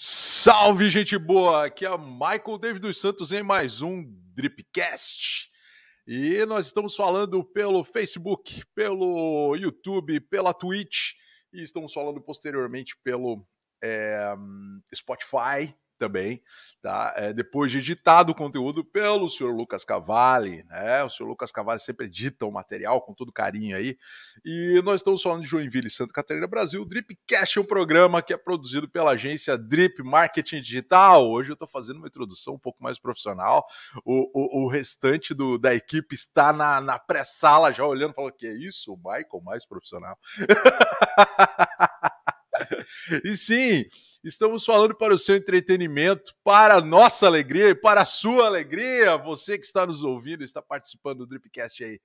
Salve, gente boa! Aqui é Michael David dos Santos em mais um Dripcast. E nós estamos falando pelo Facebook, pelo YouTube, pela Twitch e estamos falando posteriormente pelo é, Spotify também, tá? É, depois de editado o conteúdo pelo senhor Lucas Cavalli, né? O senhor Lucas Cavalli sempre edita o material com todo carinho aí. E nós estamos falando de Joinville e Santa Catarina, Brasil. O Dripcast é um programa que é produzido pela agência Drip Marketing Digital. Hoje eu estou fazendo uma introdução um pouco mais profissional. O, o, o restante do, da equipe está na, na pré-sala já olhando, falando que é isso, Michael mais profissional. e sim, Estamos falando para o seu entretenimento, para a nossa alegria e para a sua alegria. Você que está nos ouvindo, está participando do Dripcast aí.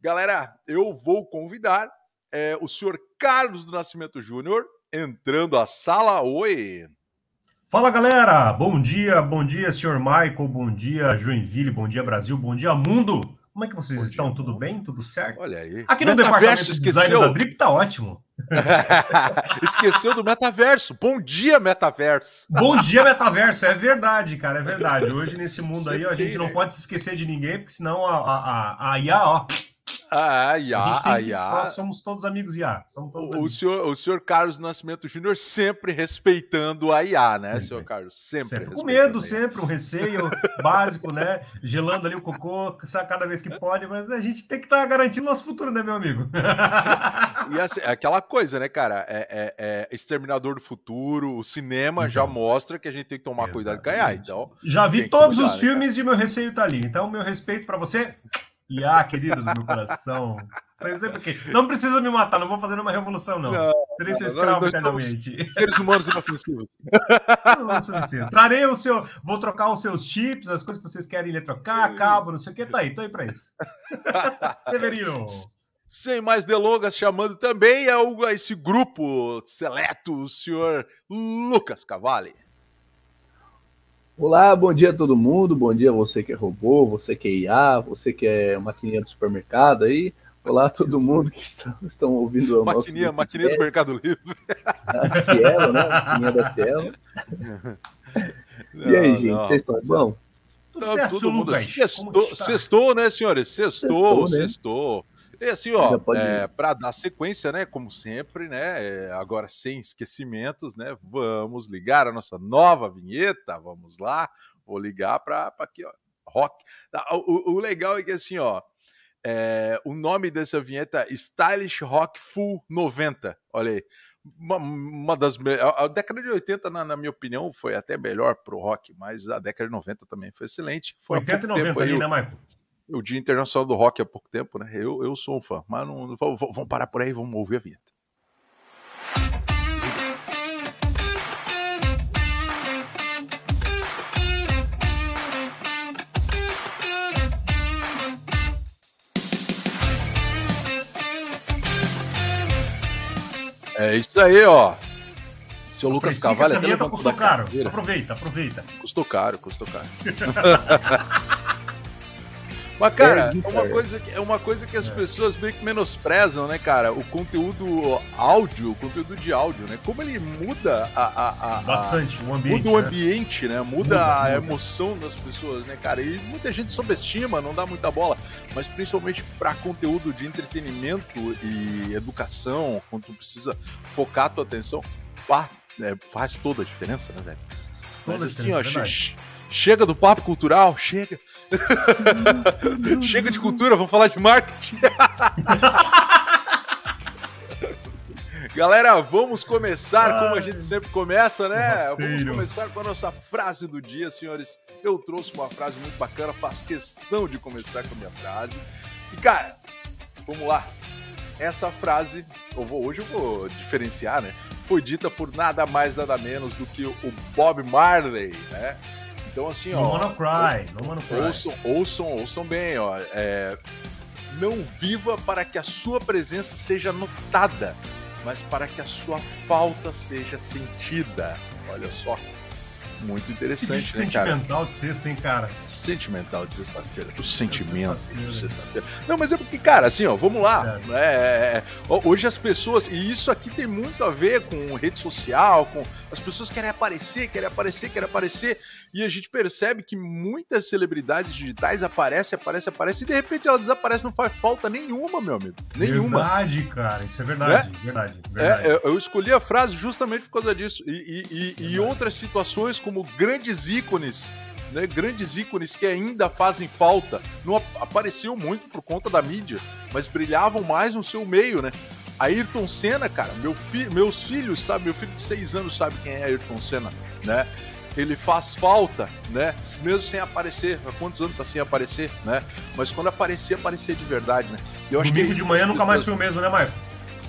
Galera, eu vou convidar é, o senhor Carlos do Nascimento Júnior entrando à sala. Oi! Fala galera, bom dia, bom dia senhor Michael, bom dia Joinville, bom dia Brasil, bom dia mundo. Como é que vocês Bom estão? Dia. Tudo bem? Tudo certo? Olha aí. Aqui no metaverso departamento de design esqueceu. da Drip tá ótimo. Esqueceu do metaverso. Bom dia, metaverso. Bom dia, metaverso. É verdade, cara, é verdade. Hoje, nesse mundo Você aí, a gente não né? pode se esquecer de ninguém, porque senão a, a, a, a IA, ó, ah, IA, a IA. Nós somos todos amigos IA. Somos todos o, amigos. Senhor, o senhor Carlos Nascimento Júnior sempre respeitando a IA, né, sempre. senhor Carlos? Sempre. sempre. Com medo, sempre, um receio básico, né? Gelando ali o cocô cada vez que pode, mas a gente tem que estar tá garantindo nosso futuro, né, meu amigo? e assim, é aquela coisa, né, cara? É, é, é Exterminador do Futuro, o cinema então. já mostra que a gente tem que tomar Exatamente. cuidado com a IA. Então, já vi todos cuidar, os né, filmes né, e meu receio tá ali. Então, meu respeito para você. E ah, querida do meu coração. Não precisa me matar, não vou fazer uma revolução, não. não Serei seu escravo eternamente. Seres humanos inofensivos. Trarei o seu. Vou trocar os seus chips, as coisas que vocês querem ele trocar, cabo, não sei o que, tá aí, tô aí pra isso. Severino. Sem mais delongas, chamando também a esse grupo seleto, o senhor Lucas Cavalli. Olá, bom dia a todo mundo. Bom dia a você que é robô, você que é IA, você que é maquininha do supermercado aí. Olá a todo mundo que está, estão ouvindo o maquininha, nosso Maquininha do Mercado Livre. A Cielo, né? Maquininha da Cielo. e aí, gente, vocês estão bom? Tudo, certo, todo mundo sextou, sextou, né, senhores? Sextou, sextou. Né? sextou. E assim, ó, é, para dar sequência, né, como sempre, né, é, agora sem esquecimentos, né, vamos ligar a nossa nova vinheta, vamos lá, vou ligar para aqui, ó, rock. Ah, o, o, legal é que assim, ó, é, o nome dessa vinheta é Stylish Rock Full 90, olha aí. Uma, uma das a, a década de 80 na, na, minha opinião foi até melhor pro rock, mas a década de 90 também foi excelente. Foi 80 e 90 ali, né, Michael? O Dia Internacional do Rock há pouco tempo, né? Eu, eu sou um fã, mas não, não vamos parar por aí, vamos ouvir a vinheta. É isso aí, ó. Seu Lucas Cavalho até custou caro. Aproveita, aproveita. Custou caro, custou caro. Mas, cara, é uma coisa que, é uma coisa que as é. pessoas meio que menosprezam, né, cara? O conteúdo áudio, o conteúdo de áudio, né? Como ele muda a. a, a Bastante o ambiente. Muda o né? ambiente, né? Muda, muda a emoção das pessoas, né, cara? E muita gente subestima, não dá muita bola. Mas principalmente para conteúdo de entretenimento e educação, quando tu precisa focar a tua atenção, pá, é, faz toda a diferença, né, velho? Mas assim, ó, chega do papo cultural, chega. chega de cultura, vamos falar de marketing. Galera, vamos começar como a gente sempre começa, né? Vamos começar com a nossa frase do dia, senhores. Eu trouxe uma frase muito bacana, faço questão de começar com a minha frase. E, cara, vamos lá. Essa frase, eu vou, hoje eu vou diferenciar, né? Foi dita por nada mais, nada menos do que o Bob Marley, né? Então, assim, ó. No Mono Cry, no Mono Cry. Ouçam, ouçam, ouçam bem, ó. É, não viva para que a sua presença seja notada, mas para que a sua falta seja sentida. Olha só. Muito interessante, né, cara? Sentimental de sexta, hein, cara? Sentimental de sexta-feira. O sentimento de sexta-feira. Não, mas é porque, cara, assim, ó, vamos lá. É. É, é, hoje as pessoas, e isso aqui tem muito a ver com rede social, com as pessoas querem aparecer, querem aparecer, querem aparecer, e a gente percebe que muitas celebridades digitais aparecem, aparecem, aparecem, e de repente ela desaparece, não faz falta nenhuma, meu amigo. Nenhuma. Verdade, cara, isso é verdade, é? verdade. verdade. É, eu escolhi a frase justamente por causa disso. E, e, e, e outras situações como grandes ícones né, grandes ícones que ainda fazem falta. Não apareciam muito por conta da mídia, mas brilhavam mais no seu meio, né? Ayrton Senna, cara, meu fi meus filhos sabem, meu filho de 6 anos sabe quem é Ayrton Senna, né? Ele faz falta, né? Mesmo sem aparecer. Há quantos anos tá sem aparecer, né? Mas quando aparecer, aparecer de verdade, né? Eu acho Domingo que de manhã nunca mais foi o mesmo, né, Marco?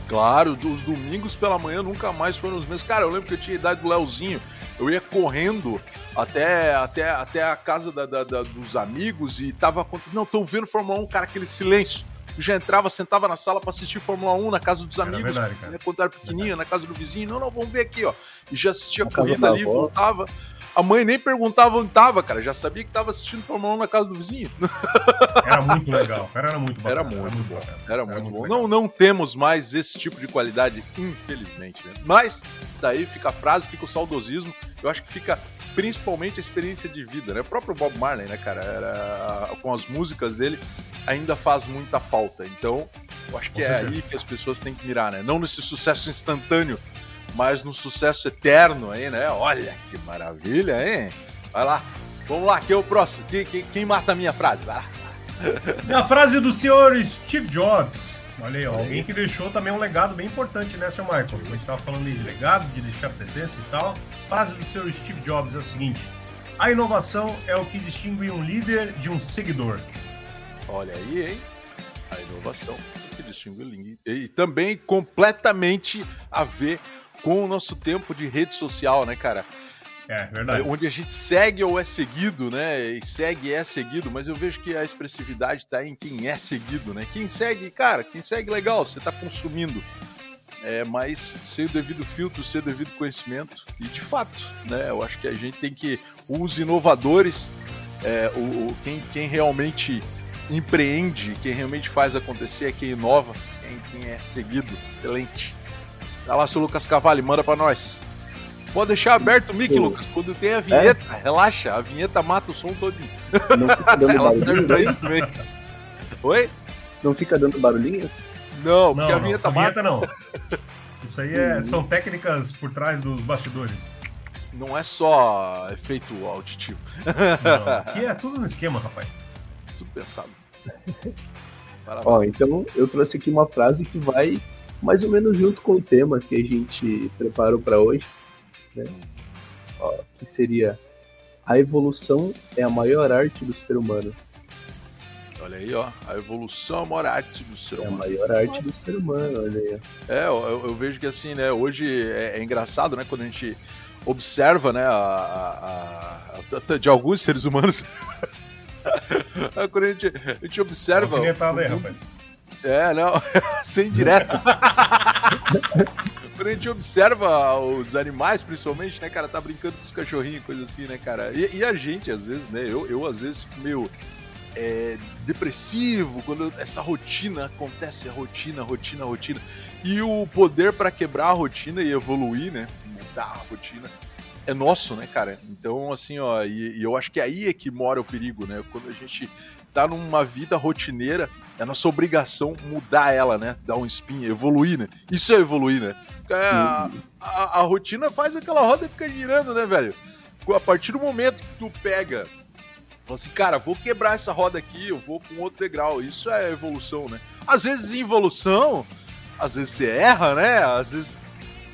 Claro, os domingos pela manhã nunca mais foram os mesmos. Cara, eu lembro que eu tinha a idade do Leozinho. Eu ia correndo até, até, até a casa da, da, da, dos amigos e tava acontecendo. Não, estão vendo Fórmula 1, cara, aquele silêncio já entrava, sentava na sala para assistir Fórmula 1 na casa dos amigos, verdade, né, quando era pequenininho, na casa do vizinho. Não, não, vamos ver aqui, ó. E já assistia a corrida ali, voltava. A mãe nem perguntava onde tava, cara. Já sabia que tava assistindo Fórmula 1 na casa do vizinho. Era muito legal, cara. Era muito bacana. Era muito, era muito bom. Era, era muito, muito bom. Não, não temos mais esse tipo de qualidade, infelizmente. Né? Mas daí fica a frase, fica o saudosismo. Eu acho que fica principalmente a experiência de vida, né? O próprio Bob Marley, né, cara? Era, com as músicas dele, ainda faz muita falta. Então, eu acho que é aí que as pessoas têm que mirar, né? Não nesse sucesso instantâneo, mas no sucesso eterno aí, né? Olha que maravilha, hein? Vai lá. Vamos lá, quem é o próximo? Quem, quem, quem mata a minha frase? Vai lá. A frase do senhor Steve Jobs. Olha aí, ó, alguém que deixou também um legado bem importante, né, seu Michael? A gente estava falando de legado, de deixar presença e tal. A frase do senhor Steve Jobs é o seguinte: A inovação é o que distingue um líder de um seguidor. Olha aí, hein? A inovação é o que distingue o líder. E também completamente a ver com o nosso tempo de rede social, né, cara? É, verdade. Onde a gente segue ou é seguido, né? E segue é seguido, mas eu vejo que a expressividade tá em quem é seguido, né? Quem segue, cara, quem segue legal, você tá consumindo. É, mas sem o devido filtro, sem o devido conhecimento. E de fato, né? Eu acho que a gente tem que. Os inovadores, é, o, o quem, quem realmente empreende, quem realmente faz acontecer é quem inova, quem, quem é seguido. Excelente. Vai lá, seu Lucas Cavalli, manda para nós. Pode deixar aberto o mic, Sim. Lucas. Quando tem a vinheta, é? relaxa. A vinheta mata o som todinho. Não fica dando barulhinho? Oi? Não fica dando barulhinho? Não, porque não, a vinheta não, mata. Vinheta não. Isso aí é, são técnicas por trás dos bastidores. Não é só efeito auditivo. Não, aqui é tudo no esquema, rapaz. Tudo pensado. Ó, então eu trouxe aqui uma frase que vai mais ou menos junto com o tema que a gente preparou para hoje, né? Ó, que seria a evolução é a maior arte do ser humano. Olha aí, ó. A evolução é a maior arte do ser humano. É a maior arte do ser humano, olha aí. É, eu, eu vejo que assim, né, hoje é, é, engraçado, né, quando a gente observa, né, a, a, a, de alguns seres humanos. quando a gente, a gente observa. Aí, rapaz. É, não, sem direto. Quando a gente observa os animais, principalmente, né, cara, tá brincando com os cachorrinhos, coisa assim, né, cara? E, e, a gente, às vezes, né, eu, eu às vezes fico meio é, depressivo quando essa rotina acontece, a rotina, rotina, rotina. E o poder para quebrar a rotina e evoluir, né, mudar a rotina, é nosso, né, cara? Então, assim, ó, e, e, eu acho que aí é que mora o perigo, né? Quando a gente tá numa vida rotineira, é nossa obrigação mudar ela, né? Dar um spin, evoluir, né? Isso é evoluir, né? A, a, a rotina faz aquela roda ficar girando, né, velho? A partir do momento que tu pega Fala assim, cara, vou quebrar essa roda aqui, eu vou com outro degrau. Isso é evolução, né? Às vezes evolução, às vezes você erra, né? Às vezes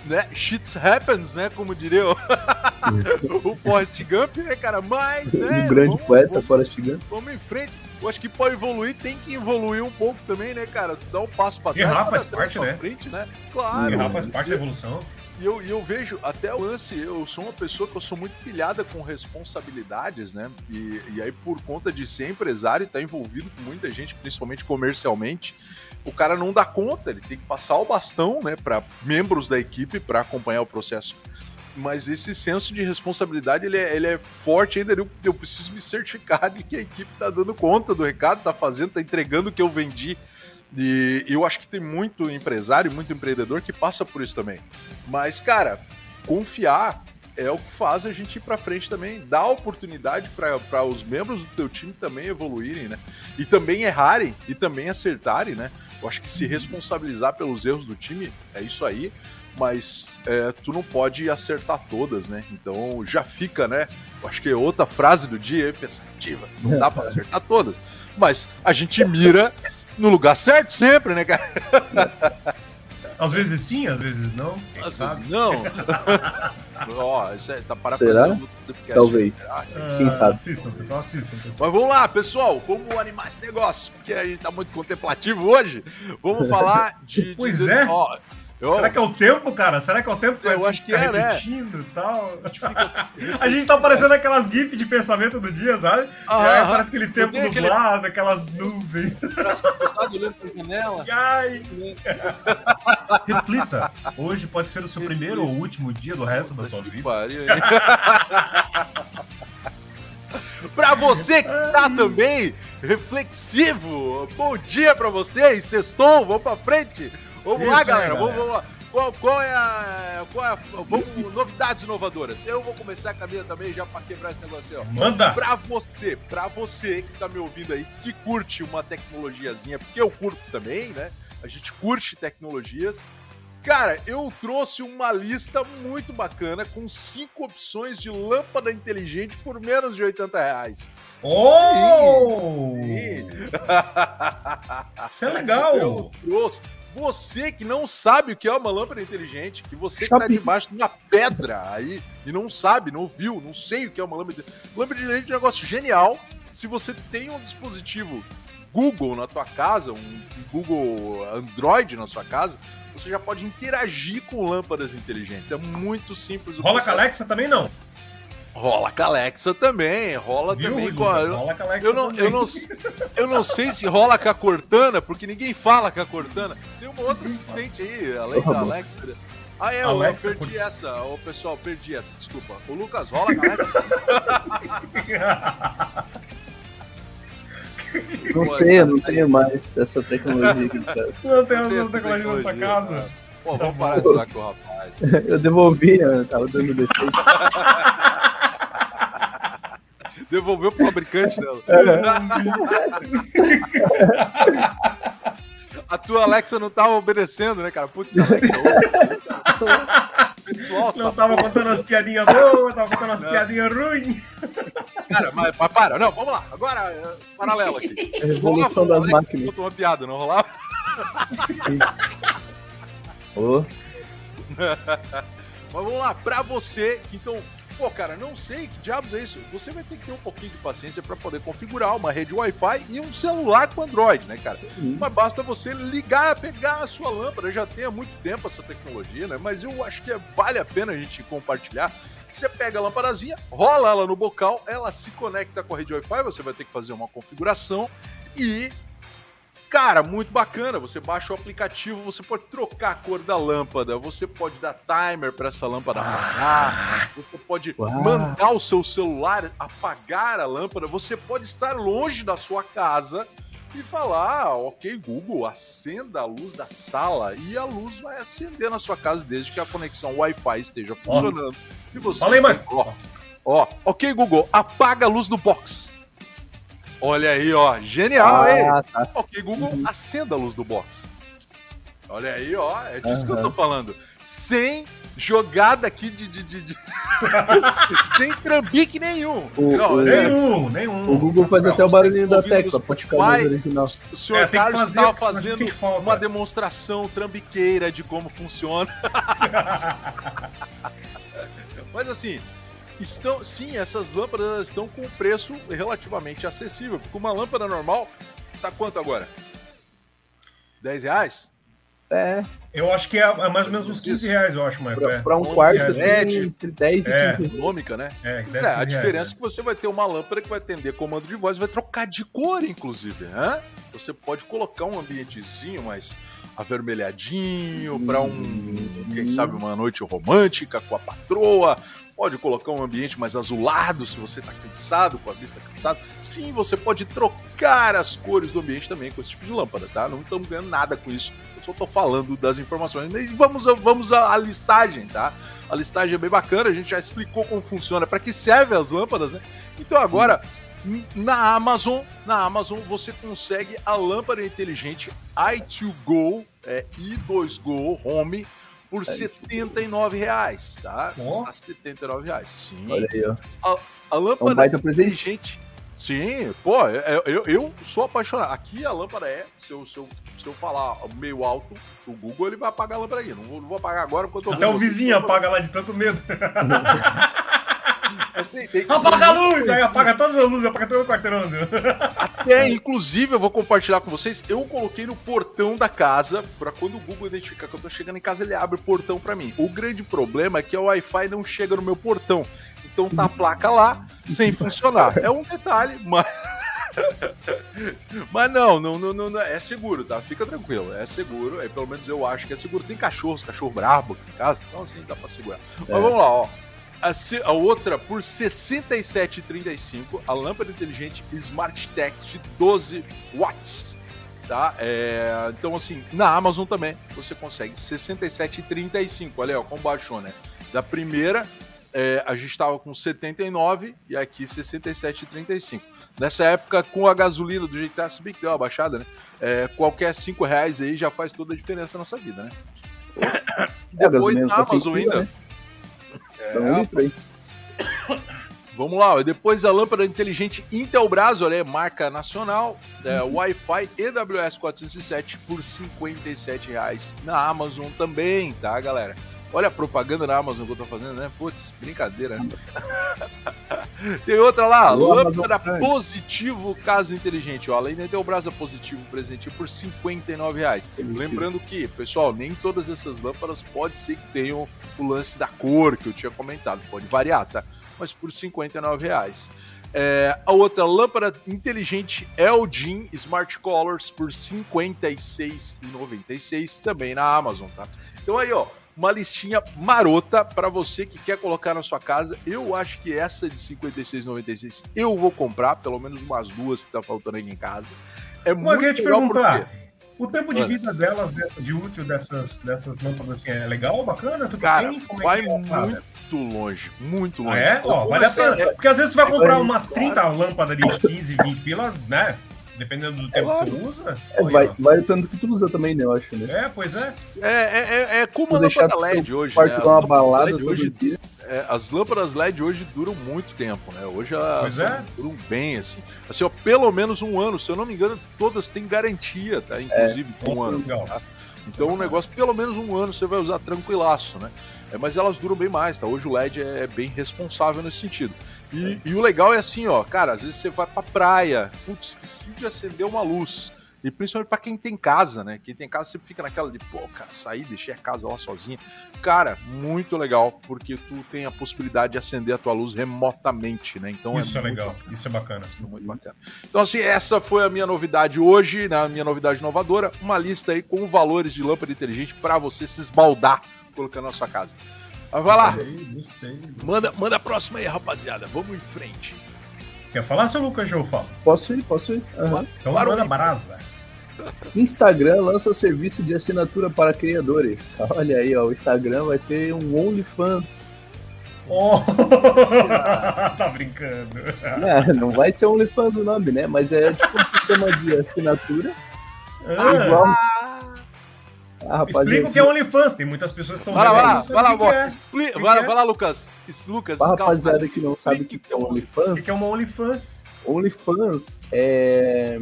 né? Shit happens, né? Como diria o, o Forrest Gump, né, cara? Mas, né? O grande vamos, poeta vamos, Forrest Gump. Vamos em frente. Eu acho que pode evoluir, tem que evoluir um pouco também, né, cara? Dar um passo pra trás. Errar faz parte, né? Frente, né? Claro. Errar faz parte da evolução. E eu, eu vejo até o lance, eu sou uma pessoa que eu sou muito pilhada com responsabilidades, né? E, e aí, por conta de ser empresário e estar tá envolvido com muita gente, principalmente comercialmente, o cara não dá conta, ele tem que passar o bastão, né, para membros da equipe para acompanhar o processo. Mas esse senso de responsabilidade ele é, ele é forte ainda. Eu, eu, preciso me certificar de que a equipe tá dando conta do recado, tá fazendo, tá entregando o que eu vendi. E eu acho que tem muito empresário, muito empreendedor que passa por isso também. Mas, cara, confiar é o que faz a gente ir para frente também, dá oportunidade para os membros do teu time também evoluírem, né? E também errarem e também acertarem, né? Eu acho que se responsabilizar pelos erros do time é isso aí, mas é, tu não pode acertar todas, né? Então já fica, né? Acho que é outra frase do dia é pensativa, não dá para acertar todas, mas a gente mira no lugar certo sempre, né, cara? Às vezes sim, às vezes não. Às sabe? vezes não. Ó, oh, isso é, tá parafraseando Talvez. Ah, Quem sabe? Assistam, pessoal, assistam, pessoal. Mas vamos lá, pessoal, como animar esse negócio? Porque a gente tá muito contemplativo hoje. Vamos falar de. Pois de, é. Ó, eu... Será que é o tempo, cara? Será que é o tempo que eu acho que é, né? repetindo né? e tal? A gente tá parecendo aquelas gifs de pensamento do dia, sabe? Aham, é, parece aquele tempo nublado, aquele... aquelas nuvens. janela. Ai. Reflita. Hoje pode ser o seu primeiro ou último dia do resto da sua vida. pra você que tá também reflexivo, bom dia pra vocês, sextou, vamos pra frente. Vamos Isso lá, galera. Aí, vamos, vamos lá. Qual, qual, é a. Qual é a. Vamos, novidades inovadoras. Eu vou começar a minha também já pra quebrar esse negócio aí, ó. Manda! Pra você, pra você que tá me ouvindo aí, que curte uma tecnologiazinha, porque eu curto também, né? A gente curte tecnologias. Cara, eu trouxe uma lista muito bacana com cinco opções de lâmpada inteligente por menos de 80 reais. Oh! Sim, sim. Isso é legal! Eu trouxe. Você que não sabe o que é uma lâmpada inteligente, que você que está debaixo de uma pedra aí e não sabe, não viu, não sei o que é uma lâmpada Lâmpada inteligente é um negócio genial. Se você tem um dispositivo Google na tua casa, um Google Android na sua casa, você já pode interagir com lâmpadas inteligentes. É muito simples. Rola com a Alexa também não? Rola com a Alexa também, rola Viu, também com a. Rola eu não, também. eu, não, eu não sei se rola com a Cortana, porque ninguém fala com a Cortana. Tem uma outra assistente aí, além da Alexa. Ah, é, Alexa, eu perdi por... essa. Ô, pessoal, perdi essa, desculpa. O Lucas rola com a Alexa. Não sei, eu não tenho mais essa tecnologia aqui em casa. Não tem essa tecnologia nessa casa. Pô, vamos parar de usar com o rapaz. Eu devolvi, eu tava dando defeito. Devolveu pro fabricante dela. A tua Alexa não tava obedecendo, né, cara? Putz, Alexa. Nossa, não tava porra. contando as piadinhas boas, tava contando as piadinhas ruins. Cara, mas, mas, para, não, vamos lá. Agora, é, paralelo aqui. A revolução das máquinas. Botou uma piada, não rolava? oh. mas vamos lá, pra você, então Pô, cara, não sei que diabos é isso. Você vai ter que ter um pouquinho de paciência para poder configurar uma rede Wi-Fi e um celular com Android, né, cara? Uhum. Mas basta você ligar, pegar a sua lâmpada. Já tem há muito tempo essa tecnologia, né? Mas eu acho que vale a pena a gente compartilhar. Você pega a lâmpadazinha, rola ela no bocal, ela se conecta com a rede Wi-Fi, você vai ter que fazer uma configuração e Cara, muito bacana. Você baixa o aplicativo, você pode trocar a cor da lâmpada, você pode dar timer para essa lâmpada apagar, você pode Uau. mandar o seu celular apagar a lâmpada, você pode estar longe da sua casa e falar, ah, ok, Google, acenda a luz da sala e a luz vai acender na sua casa desde que a conexão Wi-Fi esteja funcionando. Oh. E você Fala aí, mãe. Ó, ó, ok, Google, apaga a luz do box. Olha aí, ó. Genial, ah, hein? Tá. Ok, Google, uhum. acenda a luz do box. Olha aí, ó. É disso uhum. que eu tô falando. Sem jogada aqui de. de, de, de... Sem trambique nenhum. O, não, o, nenhum, nenhum. O Google faz não, até o barulhinho da tecla, pode ficar mais original. O senhor é, Carlos estava fazendo uma demonstração trambiqueira de como funciona. Mas assim, estão, sim, essas lâmpadas estão com um preço relativamente acessível, porque uma lâmpada normal tá quanto agora? 10 reais? É. Eu acho que é, é mais ou menos uns 15 reais, eu acho, Marco. Pra, é. pra um quarto, assim, é, entre 10 é. e 15 econômica, né? É, 10, é a diferença reais, é que você vai ter uma lâmpada que vai atender comando de voz, vai trocar de cor, inclusive, né? Você pode colocar um ambientezinho mais avermelhadinho, para um, quem sabe, uma noite romântica com a patroa. Pode colocar um ambiente mais azulado se você está cansado, com a vista cansada. Sim, você pode trocar as cores do ambiente também com esse tipo de lâmpada, tá? Não estamos ganhando nada com isso. Eu só estou falando das informações. E vamos, vamos à listagem, tá? A listagem é bem bacana, a gente já explicou como funciona, para que servem as lâmpadas, né? Então agora na Amazon, na Amazon você consegue a lâmpada inteligente i2Go, é, i2Go Home por 79 reais, tá? Oh. Está 79 reais. Sim. Olha aí, ó. A, a lâmpada é um inteligente. Sim, pô, eu, eu, eu, sou apaixonado. Aqui a lâmpada é, se eu, se eu, se eu falar meio alto, o Google ele vai apagar a lâmpada aí. Não vou, não vou apagar agora porque eu tô Até o vizinho apaga lá de tanto medo. tem, tem, apaga a luz! Aí apaga todas as luzes, apaga todo o quarteirão. Até, inclusive, eu vou compartilhar com vocês, eu coloquei no portão da casa, pra quando o Google identificar que eu tô chegando em casa, ele abre o portão pra mim. O grande problema é que o Wi-Fi não chega no meu portão. Então tá a placa lá, sem funcionar. É um detalhe, mas... Mas não, não, não, não, é seguro, tá? Fica tranquilo, é seguro. É, pelo menos eu acho que é seguro. Tem cachorros, cachorro brabo aqui em casa, então assim dá pra segurar. Mas é. vamos lá, ó. A, a outra por R$ 67,35, a lâmpada inteligente Smart Tech de 12 watts. Tá? É, então, assim, na Amazon também você consegue 67,35. Olha aí, ó, como baixou, né? Da primeira, é, a gente estava com 79 e aqui 67,35. Nessa época, com a gasolina do jeito que tá, se bem que deu uma baixada, né? É, qualquer 5 reais aí já faz toda a diferença na nossa vida, né? É, Depois na Amazon ainda. Né? É, um litro aí. Vamos lá, depois a lâmpada inteligente Intelbras, olha, marca nacional, é, uhum. Wi-Fi EWS 407 por R$ reais na Amazon também, tá, galera? Olha a propaganda na Amazon que eu tô fazendo, né? Putz, brincadeira. Né? Tem outra lá, Alô, lâmpada positivo casa inteligente. Ó, além da Intelbras positivo presente por R$ reais. Lembrando que, pessoal, nem todas essas lâmpadas pode ser que tenham o lance da cor que eu tinha comentado. Pode variar, tá? Mas por R$ reais. É, a outra lâmpada inteligente LG Smart Colors por R$ 56,96 também na Amazon, tá? Então aí, ó, uma listinha marota para você que quer colocar na sua casa. Eu acho que essa de 56,96 eu vou comprar, pelo menos umas duas que tá faltando aí em casa. É Uma muito te perguntar. Porque... O tempo de vida delas, dessa, de útil dessas, dessas lâmpadas, assim, é legal, bacana? Tudo Cara, bem? Como vai é, é muito longe, muito longe. Ah, é? Ó, vale a pena. É... Porque às vezes tu vai comprar umas 30 lâmpadas de 15, 20 pila, né? Dependendo do tempo é, que você usa. É, vai, vai o tanto que tu usa também, né? Eu acho, né? É, pois é. É, é, é, é como a lâmpada LED hoje. Né? Uma balada hoje, dia. É, as lâmpadas LED hoje duram muito tempo, né? Hoje elas é. duram bem, assim. Assim, ó, pelo menos um ano. Se eu não me engano, todas têm garantia, tá? Inclusive, é, um ano. Tá? Então, o negócio, pelo menos um ano, você vai usar tranquilaço, né? É, mas elas duram bem mais, tá? Hoje o LED é bem responsável nesse sentido. E, e, o legal é assim, ó, cara, às vezes você vai pra praia, putz, esqueci de acender uma luz. E principalmente para quem tem casa, né? Quem tem casa sempre fica naquela de, pô, cara, sair, deixei a casa lá sozinha. Cara, muito legal, porque tu tem a possibilidade de acender a tua luz remotamente, né? Então é Isso é, é legal, bacana. isso é bacana. Isso é muito bacana. Então, assim, essa foi a minha novidade hoje, né? A minha novidade inovadora, uma lista aí com valores de lâmpada inteligente para você se esbaldar colocando na sua casa. Mas vai lá. Gostei, gostei, gostei. Manda, manda a próxima aí, rapaziada. Vamos em frente. Quer falar, seu Lucas eu falo? Posso ir, posso ir. Uhum. Então manda brasa. Instagram lança serviço de assinatura para criadores. Olha aí, ó, o Instagram vai ter um OnlyFans. Oh! tá brincando. Não, não vai ser OnlyFans o nome, né? Mas é tipo um sistema de assinatura. Ah. Igual, ah, Explica o que é OnlyFans. Tem muitas pessoas que estão vai lá, vai lá, vai lá. É. Explica, vai, vai lá, Lucas. Lucas, a rapaziada que não sabe o que, é um OnlyFans. O que é uma OnlyFans? OnlyFans é.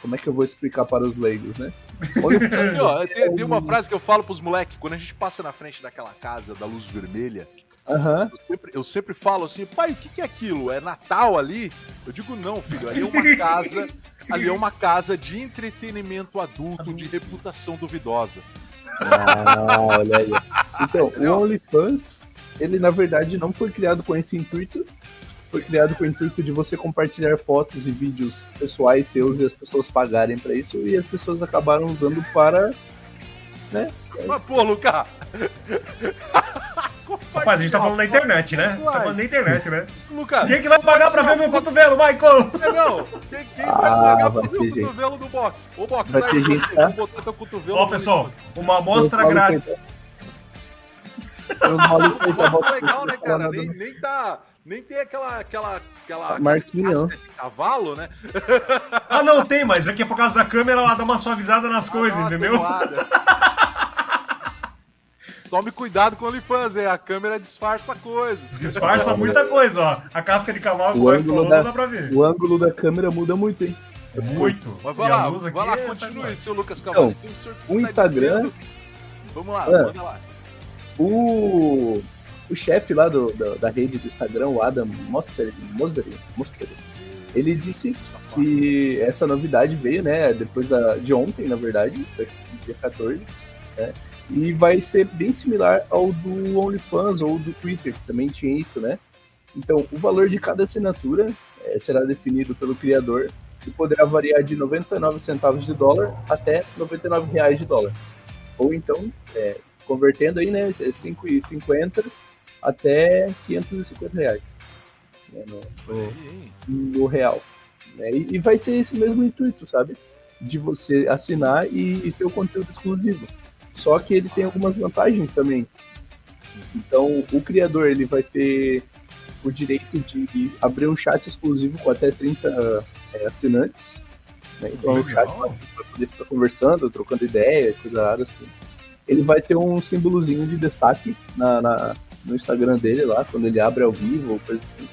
Como é que eu vou explicar para os leigos, né? Ó, tem, tem, uma frase que eu falo pros moleques, quando a gente passa na frente daquela casa da luz vermelha, Uhum. Eu, sempre, eu, sempre, falo assim, pai, o que, que é aquilo? É Natal ali? Eu digo, não, filho, ali é uma casa Ali é uma casa de entretenimento adulto de reputação duvidosa. Ah, olha aí. Então, o OnlyFans, ele na verdade não foi criado com esse intuito. Foi criado com o intuito de você compartilhar fotos e vídeos pessoais seus e as pessoas pagarem para isso. E as pessoas acabaram usando para né? Mas, pô, Lucas! Rapaz, a gente tá falando da internet, né? Tá falando da internet, né? Lucas! Quem é que vai pagar pra ver meu cotovelo, Michael? Não, quem, quem vai ah, pagar pra ver o cotovelo do box? Ô, box, vai ter gente, tá? botar teu cotovelo. Ó, pessoal, uma amostra grátis. É legal, né, cara? Nem, nem tá. Nem tem aquela. aquela, aquela Marquinha. De cavalo, né? ah, não, tem, mas aqui é por causa da câmera, ela dá uma suavizada nas ah, coisas, entendeu? Tome cuidado com o OnlyFans, a câmera disfarça a coisa. Disfarça muita coisa, ó. A casca de cavalo o ângulo falou, da, dá pra ver. O ângulo da câmera muda muito, hein? É muito. Mas vai lá, vai lá, é continue, seu Lucas Cavalho. Então, o Instagram... Vamos lá, ah, manda lá. O, o chefe lá do, da, da, rede do Instagram, o Adam Mosseri, Mosseri, Mosseri ele disse que essa novidade veio, né, depois da, de ontem, na verdade, dia 14, né, e vai ser bem similar ao do OnlyFans ou do Twitter, que também tinha isso, né? Então, o valor de cada assinatura é, será definido pelo criador e poderá variar de 99 centavos de dólar até 99 reais de dólar. Ou então, é, convertendo aí, né, 5,50 até 550 reais né, no, no, no, real. Né? E, e, vai ser esse mesmo intuito, sabe? De você assinar e, e ter o conteúdo exclusivo. Só que ele tem algumas vantagens também. Então, o criador ele vai ter o direito de abrir um chat exclusivo com até 30 é, assinantes. Né? Então, o chat vai poder ficar conversando, trocando ideia, coisa assim. Ele vai ter um símbolozinho de destaque na, na, no Instagram dele lá, quando ele abre ao vivo, ou coisa assim.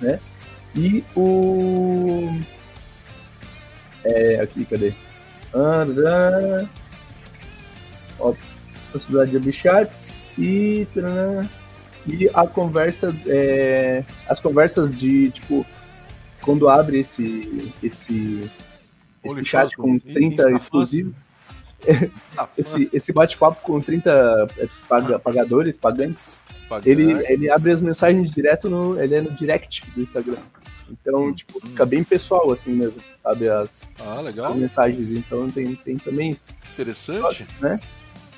Né? E o. É, aqui, cadê? André ó, possibilidade de abrir chats e, e a conversa, é, as conversas de, tipo, quando abre esse, esse, esse chat com 30 exclusivos, esse, esse bate-papo com 30 é, pagadores, pagantes, ele, ele abre as mensagens direto no, ele é no direct do Instagram. Então, hum, tipo, hum. fica bem pessoal, assim mesmo, sabe? As, ah, legal. as mensagens. Então tem, tem também isso. Interessante. Só, né?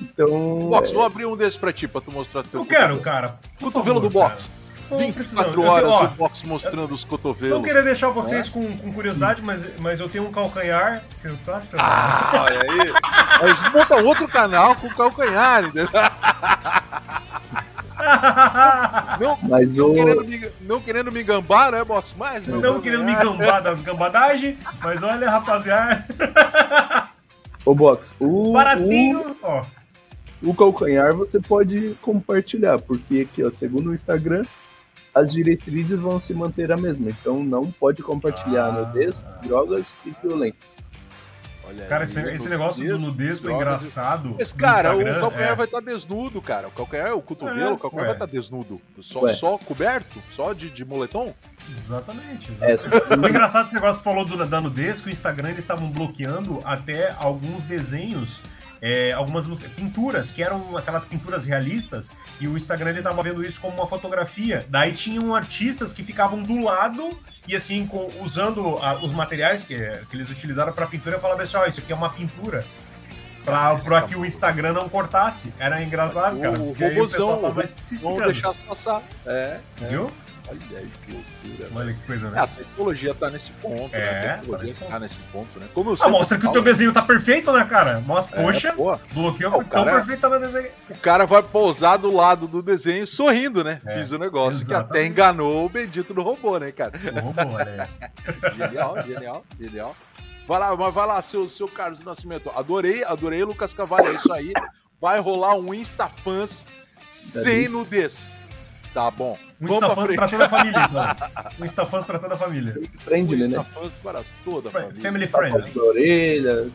Então. Box, é... vou abrir um desses pra ti, pra tu mostrar teu. Eu quero, cara. Cotovelo do box. Cara. 24 horas ó, o box mostrando os cotovelos. Não queria deixar vocês é? com, com, curiosidade, mas, mas eu tenho um calcanhar sensacional. Ah, olha aí. A gente monta outro canal com calcanhar, entendeu? Não, mas não, o... querendo me, não querendo me gambar, né, Box? Mas, não querendo me gambar das gambadagens, mas olha, rapaziada. Ô, Box, o. Baratinho, o... ó o calcanhar você pode compartilhar, porque aqui, ó, segundo o Instagram, as diretrizes vão se manter a mesma. Então não pode compartilhar ah. nudez, drogas e violência. Olha cara, aí, esse, esse negócio do nudez foi engraçado. Mas, cara, o calcanhar é. vai estar tá desnudo, cara. O calcanhar, o cotovelo, é, o calcanhar ué. vai estar tá desnudo. Só, só coberto? Só de, de moletom? Exatamente. exatamente. É, foi engraçado esse negócio que falou do, da nudez, que o Instagram eles estavam bloqueando até alguns desenhos é, algumas pinturas, que eram aquelas pinturas realistas, e o Instagram ele tava vendo isso como uma fotografia. Daí tinham artistas que ficavam do lado e assim, com, usando a, os materiais que, que eles utilizaram para pintura, falavam assim: ó, oh, isso aqui é uma pintura. Pra, pra que o Instagram não cortasse. Era engraçado, cara. O robôzão, vamos deixar passar. É, Viu? É. Olha aí que loucura. Olha que coisa, né? A tecnologia tá nesse ponto, né? é, né? A tecnologia tá está nesse ponto, né? Como eu ah, mostra que falo... o teu desenho tá perfeito, né, cara? Mostra, é, poxa, bloqueou ah, tão perfeito tá desenho. O cara vai pousar do lado do desenho sorrindo, né? É, Fiz o negócio exatamente. que até enganou o bendito do robô, né, cara? O robô, né? genial, genial, genial. Vai lá, vai lá, seu, seu Carlos do Nascimento. Adorei, adorei, Lucas Cavalho. É isso aí. Vai rolar um Instafans sem nudez. Tá bom. Um Instafans pra, pra toda a família, então. Um Instafans pra toda a família. Friendly, um né? Instafans para toda a família. Family friendly. Orelha.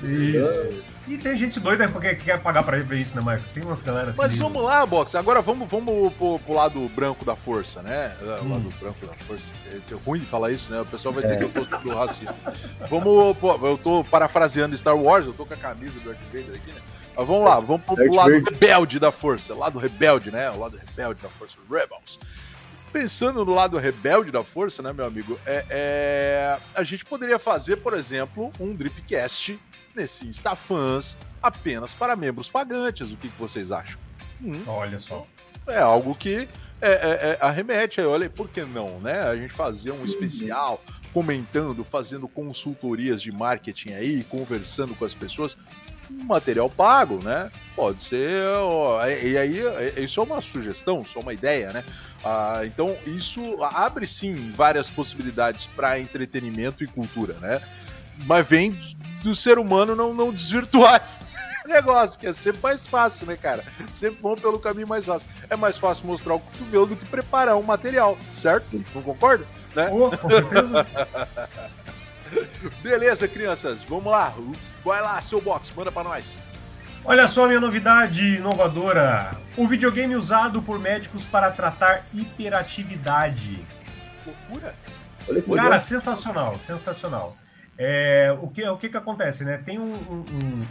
Isso. E tem gente doida que quer pagar pra ver isso, né, Marco? Tem umas galera assim. Mas vamos lá, Box. Agora vamos, vamos pro, pro lado branco da força, né? O hum. lado branco da força. É, é ruim de falar isso, né? O pessoal vai dizer é. que eu tô racista. Vamos, pô, eu tô parafraseando Star Wars, eu tô com a camisa do Darth Vader aqui, né? Mas vamos lá, vamos pro, pro lado rebelde da força. Lado rebelde, né? O lado rebelde da força. Rebels. Pensando no lado rebelde da força, né, meu amigo? É, é... A gente poderia fazer, por exemplo, um Dripcast nesse Instafãs apenas para membros pagantes. O que, que vocês acham? Hum. Olha só. É algo que é, é, é, arremete. Olha, por que não, né? A gente fazer um especial comentando, fazendo consultorias de marketing aí, conversando com as pessoas material pago, né? Pode ser. e aí, isso é uma sugestão, só uma ideia, né? Ah, então, isso abre sim várias possibilidades para entretenimento e cultura, né? Mas vem do ser humano não, não desvirtuar esse negócio, que é sempre mais fácil, né, cara? Sempre vão pelo caminho mais fácil. É mais fácil mostrar o cotovelo do que preparar um material, certo? Não concordo? Né? Oh, com certeza. Beleza, crianças, vamos lá. Vai lá, seu box, manda para nós. Olha só a minha novidade inovadora: o videogame usado por médicos para tratar hiperatividade. Loucura! Cara, sensacional, sensacional. É, o, que, o que que acontece, né? Tem um, um, um,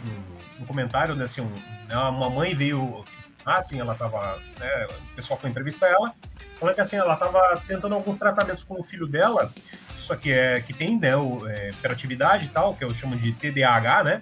um comentário, né, assim, né, uma mãe veio, assim, ela tava, né, o pessoal foi entrevistar ela, falando que assim, ela tava tentando alguns tratamentos com o filho dela, só que, é, que tem né, o, é, hiperatividade e tal, que eu chamo de TDAH, né?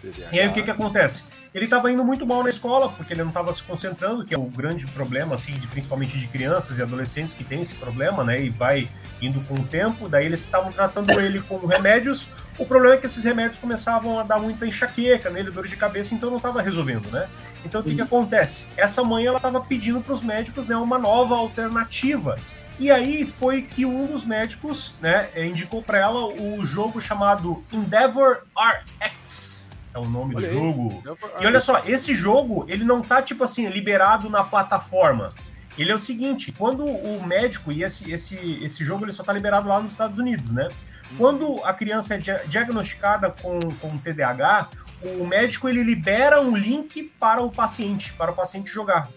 TDAH. E aí o que que acontece? Ele estava indo muito mal na escola, porque ele não estava se concentrando, que é o grande problema, assim, de, principalmente de crianças e adolescentes que tem esse problema, né? E vai indo com o tempo. Daí eles estavam tratando ele com remédios. O problema é que esses remédios começavam a dar muita enxaqueca nele, dor de cabeça, então não estava resolvendo, né? Então o que, que acontece? Essa mãe ela estava pedindo para os médicos né, uma nova alternativa e aí foi que um dos médicos né, indicou para ela o jogo chamado Endeavor RX. É o nome olha do aí. jogo. E olha só, esse jogo, ele não tá, tipo assim, liberado na plataforma. Ele é o seguinte, quando o médico, e esse, esse, esse jogo ele só tá liberado lá nos Estados Unidos, né? Quando a criança é diagnosticada com, com TDAH, o médico ele libera um link para o paciente, para o paciente jogar.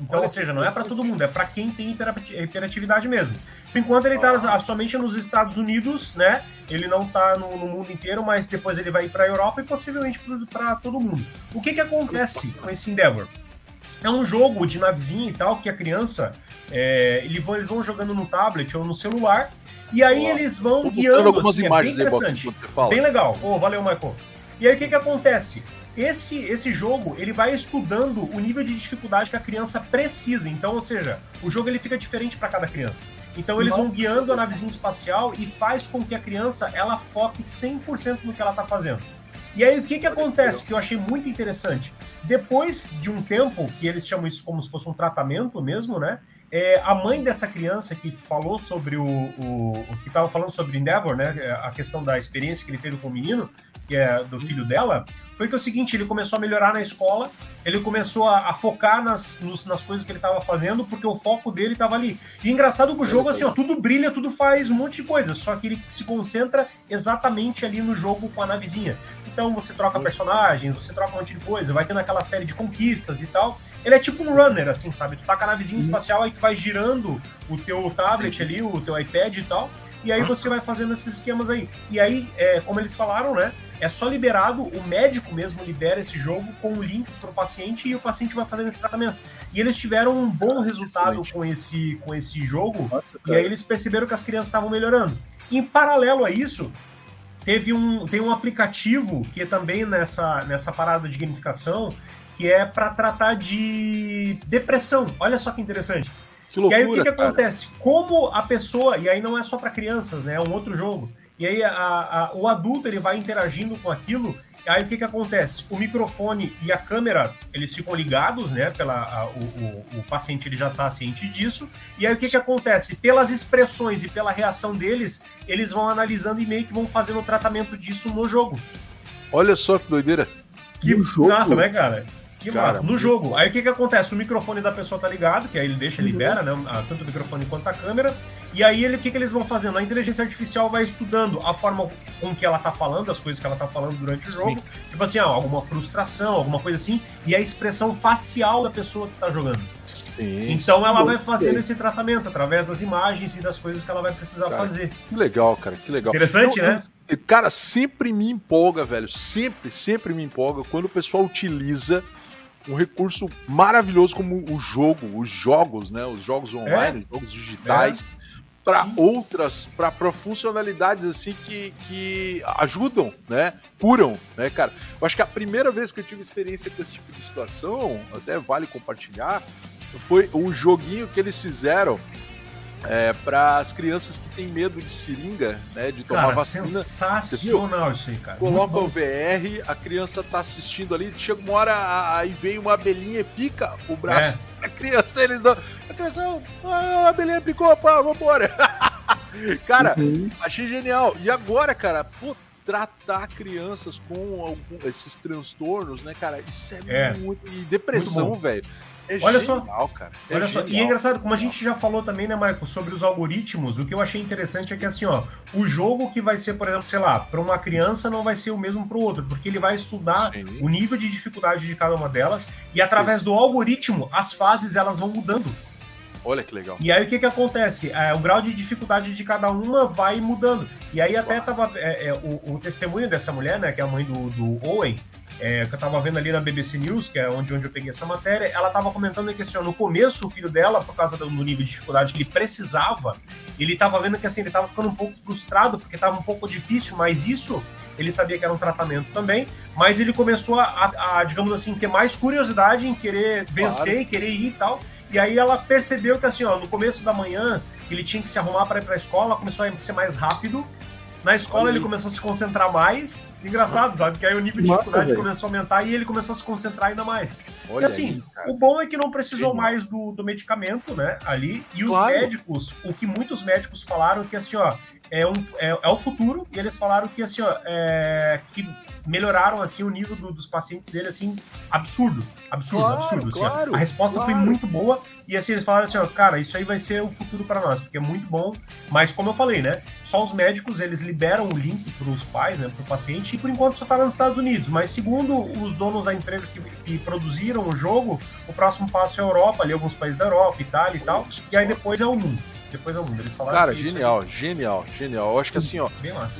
Então, Olha ou seja, não é para todo mundo, é para quem tem hiperatividade mesmo. Por enquanto ele está ah. somente nos Estados Unidos, né? Ele não está no, no, mundo inteiro, mas depois ele vai ir para a Europa e possivelmente para todo mundo. O que que acontece com esse Endeavor? É um jogo de navezinha e tal que a criança é, eles vão jogando no tablet ou no celular e aí eles vão guiando. Algumas assim, imagens é bem interessante, aí, bem legal. Oh, valeu, Michael. E aí o que que acontece? Esse, esse jogo ele vai estudando o nível de dificuldade que a criança precisa. Então, ou seja, o jogo ele fica diferente para cada criança. Então eles vão guiando a navezinha espacial e faz com que a criança ela foque 100% no que ela está fazendo. E aí o que que acontece que eu achei muito interessante? Depois de um tempo, que eles chamam isso como se fosse um tratamento mesmo, né? É, a mãe dessa criança que falou sobre o, o, o que estava falando sobre Endeavor, né? A questão da experiência que ele teve com o menino, que é do filho dela, foi que é o seguinte, ele começou a melhorar na escola, ele começou a, a focar nas, nos, nas coisas que ele estava fazendo, porque o foco dele estava ali. E engraçado que o jogo, assim, ó, tudo brilha, tudo faz um monte de coisa, só que ele se concentra exatamente ali no jogo com a navezinha. Então você troca personagens, você troca um monte de coisa, vai tendo aquela série de conquistas e tal. Ele é tipo um runner, assim, sabe? Tu tá com a navezinha espacial, aí tu vai girando o teu tablet ali, o teu iPad e tal, e aí você vai fazendo esses esquemas aí. E aí, é, como eles falaram, né? É só liberado, o médico mesmo libera esse jogo com o link para o paciente e o paciente vai fazendo esse tratamento. E eles tiveram um bom resultado com esse, com esse jogo, Nossa, e aí eles perceberam que as crianças estavam melhorando. Em paralelo a isso, teve um, tem um aplicativo que é também nessa, nessa parada de gamificação, que é para tratar de depressão. Olha só que interessante. Que loucura, e aí o que, que acontece? Como a pessoa, e aí não é só para crianças, né? É um outro jogo. E aí a, a, o adulto ele vai interagindo com aquilo. Aí o que, que acontece? O microfone e a câmera eles ficam ligados, né? Pela, a, o, o, o, paciente ele já está ciente disso. E aí o que, que acontece? Pelas expressões e pela reação deles, eles vão analisando e meio que vão fazendo o tratamento disso no jogo. Olha só que doideira. Que massa, né, cara? Que Cara, massa. No jogo. Aí o que que acontece? O microfone da pessoa tá ligado, que aí ele deixa, libera, né? Tanto o microfone quanto a câmera. E aí ele, o que, que eles vão fazendo? A inteligência artificial vai estudando a forma com que ela tá falando, as coisas que ela tá falando durante o jogo. Sim. Tipo assim, ó, alguma frustração, alguma coisa assim, e a expressão facial da pessoa que tá jogando. Sim, então ela vai fazendo esse tratamento através das imagens e das coisas que ela vai precisar cara, fazer. Que legal, cara, que legal. Interessante, eu, né? Eu, cara, sempre me empolga, velho. Sempre, sempre me empolga quando o pessoal utiliza um recurso maravilhoso como o jogo, os jogos, né? Os jogos online, é? os jogos digitais, é. para outras, para funcionalidades assim que, que ajudam, né? Curam, né, cara? Eu acho que a primeira vez que eu tive experiência com esse tipo de situação, até vale compartilhar, foi um joguinho que eles fizeram é, para as crianças que têm medo de seringa, né, de tomar cara, vacina. Sensacional isso aí, cara. Coloca o VR, a criança tá assistindo ali, chega uma hora, aí vem uma abelhinha e pica o braço é. da criança, eles dão. A criança, ah, a abelhinha picou, pá, vambora. cara, uhum. achei genial. E agora, cara, pô, tratar crianças com algum, esses transtornos, né, cara? Isso é, é. muito. E depressão, velho. É Olha genial, só, cara. É Olha genial. só, e é engraçado, como a gente já falou também, né, Michael, sobre os algoritmos, o que eu achei interessante é que assim, ó, o jogo que vai ser, por exemplo, sei lá, para uma criança não vai ser o mesmo para o outro, porque ele vai estudar Sim. o nível de dificuldade de cada uma delas e através Sim. do algoritmo as fases elas vão mudando. Olha que legal. E aí o que que acontece? É, o grau de dificuldade de cada uma vai mudando. E aí até tava é, é, o, o, testemunho dessa mulher, né, que é a mãe do, do Owen, é, que eu tava vendo ali na BBC News, que é onde, onde eu peguei essa matéria, ela tava comentando que assim, no começo o filho dela, por causa do nível de dificuldade que ele precisava, ele tava vendo que assim, ele tava ficando um pouco frustrado, porque tava um pouco difícil, mas isso ele sabia que era um tratamento também, mas ele começou a, a, digamos assim, ter mais curiosidade em querer vencer claro. querer ir e tal. E aí ela percebeu que assim, ó, no começo da manhã ele tinha que se arrumar para ir para a escola, começou a ser mais rápido. Na escola ele começou a se concentrar mais. Engraçado, sabe? Que aí o nível de dificuldade começou a aumentar e ele começou a se concentrar ainda mais. Olha e assim, aí, o bom é que não precisou mais do, do medicamento, né? Ali. E os claro. médicos, o que muitos médicos falaram que assim, ó, é, um, é, é o futuro. E eles falaram que assim, ó, é, que melhoraram assim o nível do, dos pacientes dele assim absurdo, absurdo, claro, absurdo. Assim, claro, a resposta claro. foi muito boa e assim eles falaram assim, ó, cara, isso aí vai ser o futuro para nós, porque é muito bom. Mas como eu falei, né, só os médicos eles liberam o link para os pais, né, para o paciente e por enquanto só está nos Estados Unidos. Mas segundo os donos da empresa que, que, produziram o jogo, o próximo passo é a Europa, ali alguns países da Europa, Itália e tal, e aí depois é o mundo depois é mundo. Eles falaram Cara, genial, genial, genial. Eu acho que assim, ó,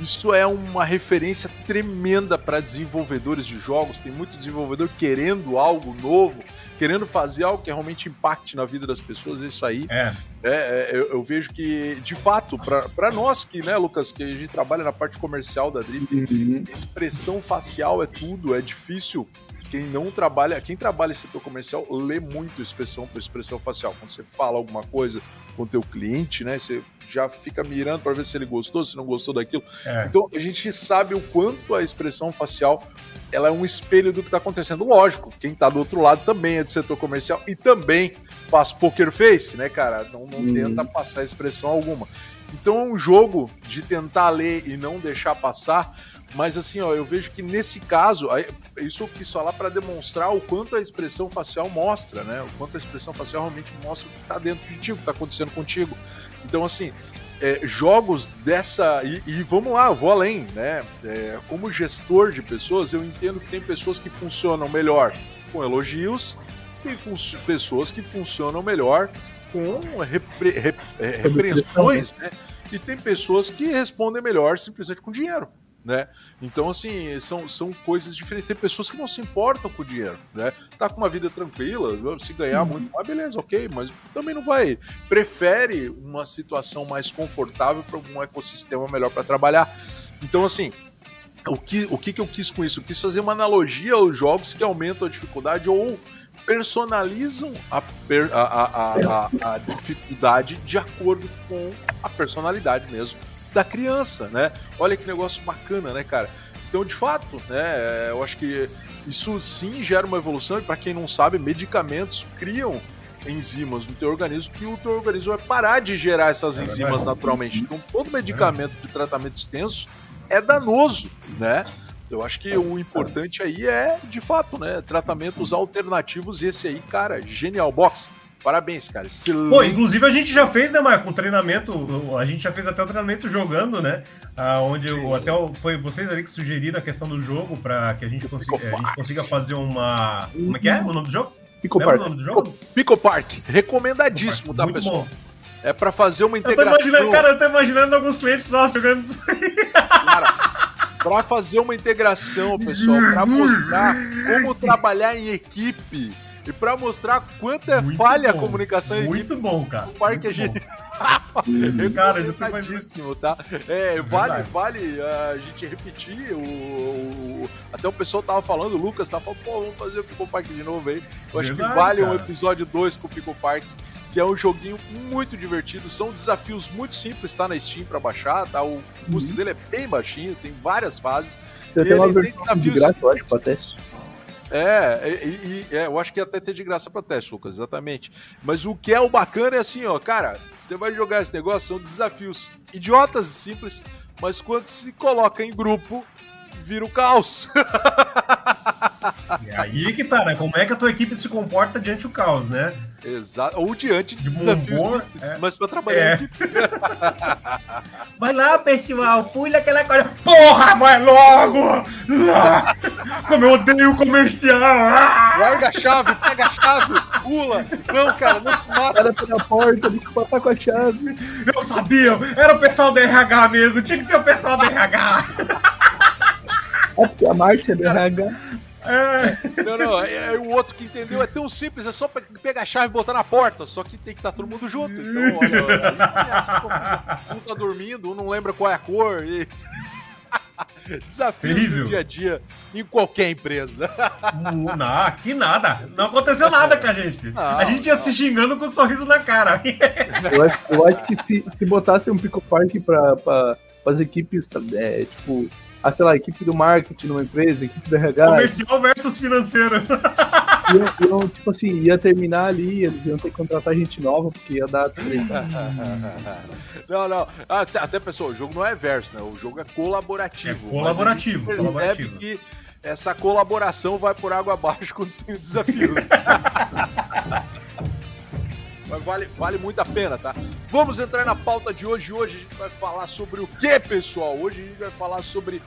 isso é uma referência tremenda para desenvolvedores de jogos. Tem muito desenvolvedor querendo algo novo, querendo fazer algo que realmente impacte na vida das pessoas. Isso aí, é. é, é eu, eu, vejo que, de fato, para nós que, né, Lucas, que a gente trabalha na parte comercial da Drip, uhum. expressão facial é tudo, é difícil quem não trabalha, quem trabalha em setor comercial lê muito expressão por expressão facial. Quando você fala alguma coisa com o teu cliente, né? Você já fica mirando para ver se ele gostou, se não gostou daquilo. É. Então a gente sabe o quanto a expressão facial ela é um espelho do que está acontecendo. Lógico, quem está do outro lado também é do setor comercial e também faz poker face, né, cara? Não, não hum. tenta passar expressão alguma. Então é um jogo de tentar ler e não deixar passar mas assim, ó, eu vejo que nesse caso, isso eu quis falar para demonstrar o quanto a expressão facial mostra, né? O quanto a expressão facial realmente mostra o que está dentro de ti, o que está acontecendo contigo. Então, assim, é, jogos dessa. E, e, vamos lá, vou além, né? É, como gestor de pessoas, eu entendo que tem pessoas que funcionam melhor com elogios, tem pessoas que funcionam melhor com repre rep é, repreensões, né? E tem pessoas que respondem melhor simplesmente com dinheiro né? Então, assim, são, são coisas diferentes. Tem pessoas que não se importam com o dinheiro, né? Tá com uma vida tranquila, se ganhar uhum. muito, ah, beleza, ok, mas também não vai. Prefere uma situação mais confortável para um ecossistema melhor para trabalhar. Então, assim, o que, o que, que eu quis com isso? Eu quis fazer uma analogia aos jogos que aumentam a dificuldade ou personalizam a, per, a, a, a, a dificuldade de acordo com a personalidade mesmo da criança, né? Olha que negócio bacana, né, cara? Então, de fato, né, eu acho que isso sim gera uma evolução e para quem não sabe, medicamentos criam enzimas no teu organismo que o teu organismo vai parar de gerar essas é enzimas naturalmente. Então, todo medicamento de tratamento extenso é danoso, né? Eu acho que o importante aí é, de fato, né, tratamentos alternativos e esse aí, cara, genial. Box, Parabéns, cara. Excelente. Pô, inclusive a gente já fez, né, Marco, um treinamento, a gente já fez até o treinamento jogando, né? Ah, onde eu, até foi vocês ali que sugeriram a questão do jogo para que a gente, consiga, a gente consiga fazer uma. Como é que é o nome do jogo? Pico Park. o nome do jogo? Pico Park. Recomendadíssimo, Pico Park. tá, Muito pessoal? Bom. É para fazer uma integração. Eu tô imaginando, cara, eu tô imaginando alguns clientes nossos jogando isso aí. Cara, pra fazer uma integração, pessoal, para mostrar como trabalhar em equipe e para mostrar quanto é muito falha bom. a comunicação Muito bom, cara. O parque muito a gente. Cara, já tô tá? É, vale, vale a gente repetir o, o, Até o pessoal tava falando, o Lucas tava falando, pô, vamos fazer o Pico Park de novo aí. Eu acho Verdade, que vale cara. um episódio 2 com o Pico Park que é um joguinho muito divertido. São desafios muito simples, tá na Steam para baixar, tá? O custo uhum. dele é bem baixinho, tem várias fases. Tem uma versão de graça, eu acho, pra teste. É, e, e, é, eu acho que até ter de graça para teste, Lucas, exatamente. Mas o que é o bacana é assim, ó, cara, você vai jogar esse negócio, são desafios idiotas e simples, mas quando se coloca em grupo, vira o caos. E aí que tá, né? Como é que a tua equipe se comporta diante do caos, né? Exato. Ou diante de, de desafios humor, é. mas pra trabalhar é. Vai lá, pessoal, pula aquela coisa. Porra, vai logo! Como eu odeio o comercial! Larga a chave, pega a chave, pula! Não, cara, não mata. Cara pela porta, tem que matar com a chave. Eu sabia, era o pessoal do RH mesmo, tinha que ser o pessoal do RH. É porque a Márcia é do RH. É. Não, não, é, é, o outro que entendeu é tão simples, é só pegar a chave e botar na porta, só que tem que estar tá todo mundo junto. Então, olha, um tá dormindo, um não lembra qual é a cor. E... Desafios do dia a dia em qualquer empresa. Não, aqui nada. Não aconteceu nada com a gente. Não, a gente ia não. se xingando com um sorriso na cara. Eu acho, eu acho que se, se botasse um Pico Park para pra, as equipes, é, tipo, a, sei lá, equipe do marketing numa empresa, equipe do RH. Comercial versus financeiro. Iam, iam, tipo assim, ia terminar ali, eles iam ter que contratar gente nova, porque ia dar. não, não. Até, até pessoal, o jogo não é verso, né? O jogo é colaborativo. É colaborativo. colaborativo. que essa colaboração vai por água abaixo quando tem o desafio. Mas vale, vale muito a pena, tá? Vamos entrar na pauta de hoje. Hoje a gente vai falar sobre o que, pessoal? Hoje a gente vai falar sobre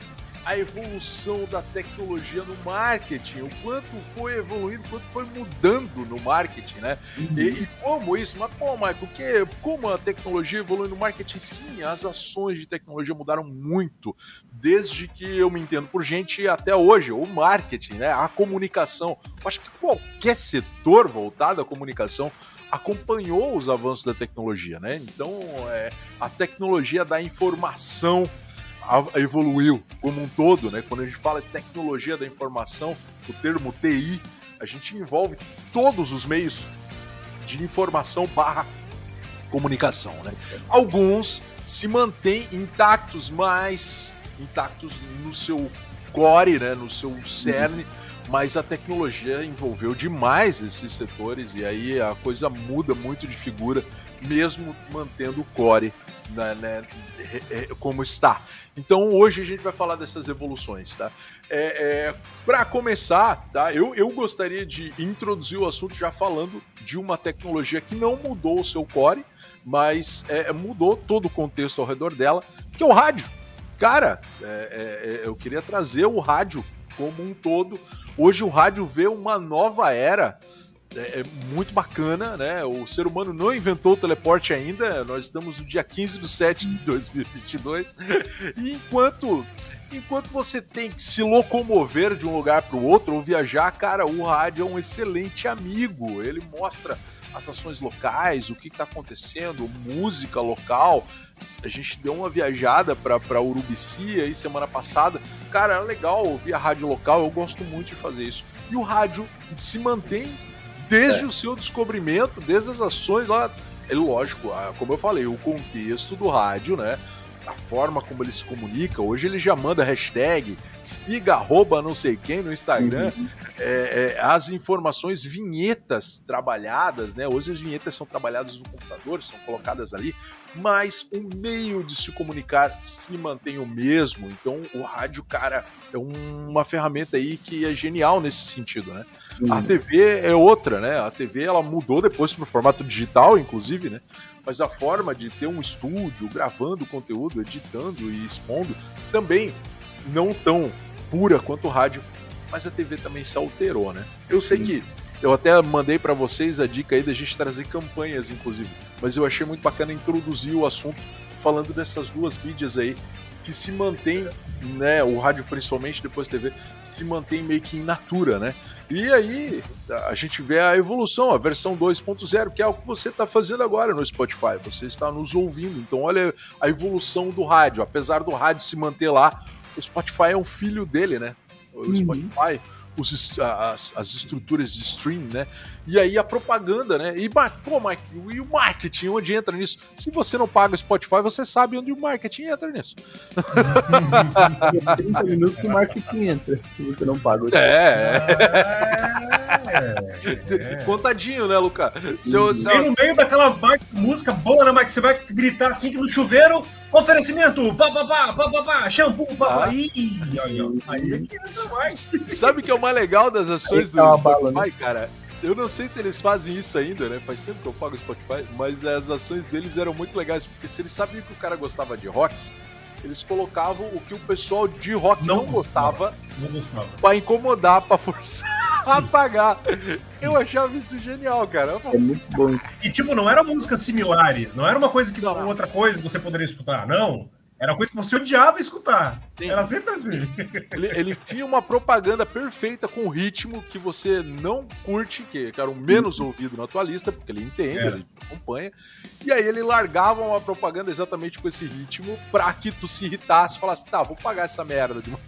a evolução da tecnologia no marketing, o quanto foi evoluindo, o quanto foi mudando no marketing, né? Uhum. E, e, como isso? Mas, pô, Michael, que, como a tecnologia evolui no marketing? Sim, as ações de tecnologia mudaram muito, desde que eu me entendo por gente até hoje. O marketing, né? A comunicação. Acho que qualquer setor voltado à comunicação acompanhou os avanços da tecnologia, né? Então, é, a tecnologia da informação evoluiu como um todo, né? Quando a gente fala de tecnologia da informação, o termo TI, a gente envolve todos os meios de informação barra comunicação, né? Alguns se mantêm intactos, mas intactos no seu core, né? No seu cerne. Uhum mas a tecnologia envolveu demais esses setores e aí a coisa muda muito de figura, mesmo mantendo o core né, né, como está. Então hoje a gente vai falar dessas evoluções, tá? É, é Para começar, tá? Eu, eu gostaria de introduzir o assunto já falando de uma tecnologia que não mudou o seu core, mas é, mudou todo o contexto ao redor dela, que é o rádio. Cara, é, é, é, eu queria trazer o rádio como um todo. Hoje o rádio vê uma nova era. É, é, muito bacana, né? O ser humano não inventou o teleporte ainda. Nós estamos no dia 15 de 7 de 2022. E enquanto enquanto você tem que se locomover de um lugar para o outro ou viajar, cara, o rádio é um excelente amigo. Ele mostra as ações locais, o que está acontecendo, música local. A gente deu uma viajada para Urubici aí semana passada. Cara, é legal ouvir a rádio local, eu gosto muito de fazer isso. E o rádio se mantém desde é. o seu descobrimento, desde as ações lá. É lógico, como eu falei, o contexto do rádio, né? A forma como ele se comunica. Hoje ele já manda hashtag, siga arroba não sei quem no Instagram. Uhum. É, é, as informações, vinhetas trabalhadas, né? Hoje as vinhetas são trabalhadas no computador, são colocadas ali, mas o meio de se comunicar se mantém o mesmo. Então o rádio, cara, é uma ferramenta aí que é genial nesse sentido, né? Uhum. A TV é outra, né? A TV ela mudou depois para o formato digital, inclusive, né? Mas a forma de ter um estúdio gravando conteúdo, editando e expondo também não tão pura quanto o rádio, mas a TV também se alterou, né? Eu sei Sim. que eu até mandei para vocês a dica aí da gente trazer campanhas, inclusive, mas eu achei muito bacana introduzir o assunto falando dessas duas mídias aí que se mantém, né, o rádio principalmente, depois TV, se mantém meio que in natura, né? E aí a gente vê a evolução, a versão 2.0, que é o que você está fazendo agora no Spotify. Você está nos ouvindo. Então, olha a evolução do rádio. Apesar do rádio se manter lá, o Spotify é um filho dele, né? O uhum. Spotify os, as, as estruturas de stream, né? E aí a propaganda, né? E, pô, Mike, e o marketing, onde entra nisso? Se você não paga o Spotify, você sabe onde o marketing entra nisso. 30 minutos que o marketing entra, se você não paga o Spotify. É. É. Contadinho, né, Luca? Seu, seu... no meio daquela música boa, né, Mike? Você vai gritar assim que no chuveiro, oferecimento, pá, pá, pá, pá, pá, pá shampoo, pá, pá. Ah. Aí, aí é que entra mais. Sabe o que é o mais legal das ações do tá Spotify, né? cara? Eu não sei se eles fazem isso ainda, né? Faz tempo que eu pago o Spotify, mas as ações deles eram muito legais, porque se eles sabiam que o cara gostava de rock, eles colocavam o que o pessoal de rock não, não gostava, gostava para incomodar, para forçar Sim. a pagar. Eu achava isso genial, cara. É muito bom. E tipo, não eram músicas similares, não era uma coisa que não. outra coisa você poderia escutar, não. Era coisa que você odiava escutar. Sim. Era sempre assim. Ele, ele, tinha uma propaganda perfeita com ritmo que você não curte, que, era o menos ouvido na tua lista, porque ele entende, é. ele acompanha. E aí ele largava uma propaganda exatamente com esse ritmo pra que tu se irritasse e falasse, tá, vou pagar essa merda de uma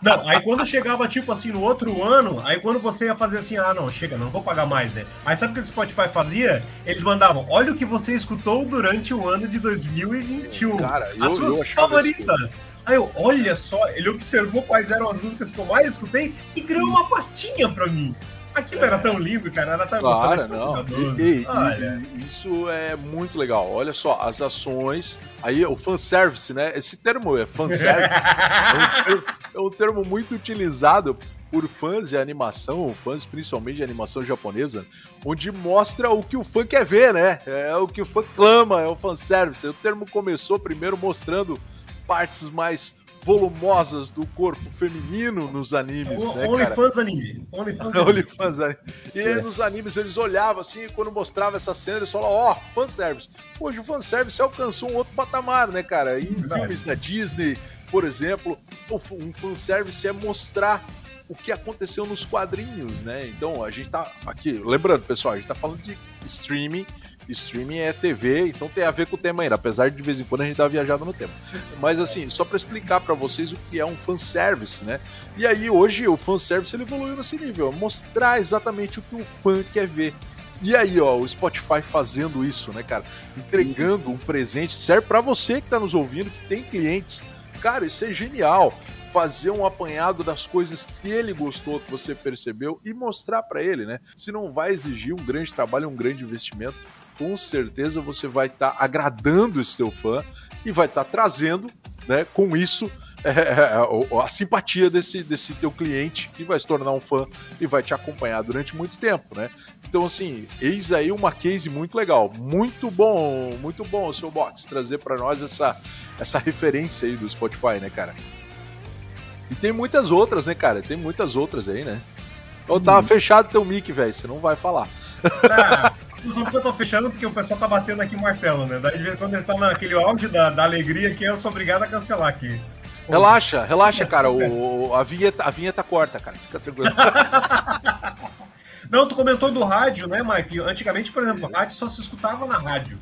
não, aí quando chegava, tipo assim, no outro ano, aí quando você ia fazer assim, ah, não, chega, não vou pagar mais, né? Aí sabe o que o Spotify fazia? Eles mandavam, olha o que você escutou durante o ano de 2021. Cara, eu, as suas favoritas. Aí eu, olha só, ele observou quais eram as músicas que eu mais escutei e criou uma pastinha pra mim. Aquilo é. era tão lindo, cara. Era tão claro, não. E, e, isso é muito legal. Olha só, as ações. Aí o fanservice, né? Esse termo é fanservice. é, um, é um termo muito utilizado por fãs de animação, fãs principalmente de animação japonesa, onde mostra o que o fã quer ver, né? É o que o fã clama, é o fanservice. O termo começou primeiro mostrando partes mais volumosas do corpo feminino nos animes, o, né, OnlyFans anime. OnlyFans anime. anime. E é. nos animes eles olhavam assim, e quando mostrava essa cena, eles falavam, ó, oh, fanservice. Hoje o fanservice alcançou um outro patamar, né, cara? Em Verdade. filmes da Disney, por exemplo, um fanservice é mostrar o que aconteceu nos quadrinhos, né? Então, a gente tá aqui, lembrando, pessoal, a gente tá falando de streaming, streaming é TV, então tem a ver com o tema ainda, apesar de de vez em quando a gente dar viajado no tema. Mas assim, só para explicar para vocês o que é um fanservice, né? E aí hoje o fanservice ele evoluiu nesse nível, mostrar exatamente o que o fã quer ver. E aí, ó, o Spotify fazendo isso, né, cara? Entregando um presente, serve para você que tá nos ouvindo, que tem clientes. Cara, isso é genial fazer um apanhado das coisas que ele gostou, que você percebeu e mostrar para ele, né? Se não vai exigir um grande trabalho, um grande investimento, com certeza você vai estar tá agradando esse teu fã e vai estar tá trazendo, né, com isso, é, é, é a simpatia desse, desse teu cliente que vai se tornar um fã e vai te acompanhar durante muito tempo, né? Então, assim, eis aí uma case muito legal. Muito bom, muito bom, seu Box, trazer para nós essa, essa referência aí do Spotify, né, cara? E tem muitas outras, né, cara? Tem muitas outras aí, né? Ou tá uhum. fechado teu mic, velho, você não vai falar. Ah, só porque eu tô fechando porque o pessoal tá batendo aqui o martelo, né? Daí quando ele tá naquele auge da, da alegria que eu sou obrigado a cancelar aqui. Relaxa, relaxa, cara. O, a, vinheta, a vinheta corta, cara. Fica tranquilo. Não, tu comentou do rádio, né, Mike? Antigamente, por exemplo, rádio só se escutava na rádio.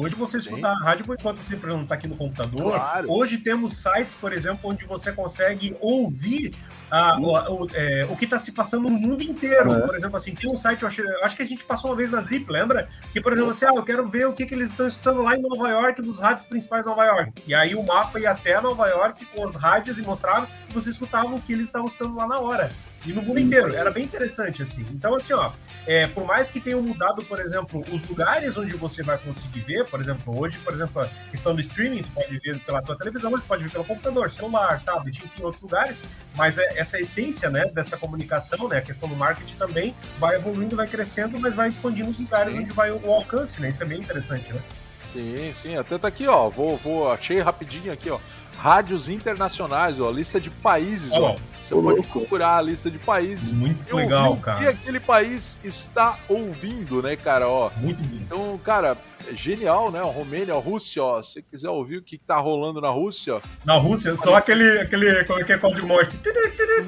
Hoje você escuta a rádio enquanto você não está aqui no computador. Claro. Hoje temos sites, por exemplo, onde você consegue ouvir a, o, o, é, o, que está se passando no mundo inteiro. É. Por exemplo, assim, tem um site, acho, acho, que a gente passou uma vez na Drip, lembra? Que, por exemplo, assim, ah, eu quero ver o que, que eles estão escutando lá em Nova York, nos rádios principais de Nova York. E aí o mapa ia até Nova York com as rádios e mostrava que você escutava o que eles estavam escutando lá na hora. E no mundo inteiro. Era bem interessante, assim. Então, assim, ó, é, por mais que tenham mudado, por exemplo, os lugares onde você vai conseguir ver, por exemplo, hoje, por exemplo, a questão do streaming, tu pode ver pela tua televisão, mas pode ver pelo computador, celular, tablet, enfim, outros lugares, mas é, essa essência, né, dessa comunicação, né, a questão do marketing também vai evoluindo, vai crescendo, mas vai expandindo os lugares sim. onde vai o, o alcance, né, isso é bem interessante, né? Sim, sim, até tá aqui, ó, vou, vou, achei rapidinho aqui, ó, rádios internacionais, ó, lista de países, ó. Você Ô, pode louco. procurar a lista de países. Muito legal, cara. E aquele país está ouvindo, né, cara? Ó. Muito bom. Então, cara, genial, né? Romênia, Rússia, ó. Se você quiser ouvir o que tá rolando na Rússia. Na Rússia, só aquele, aquele. Como é que é código Morse?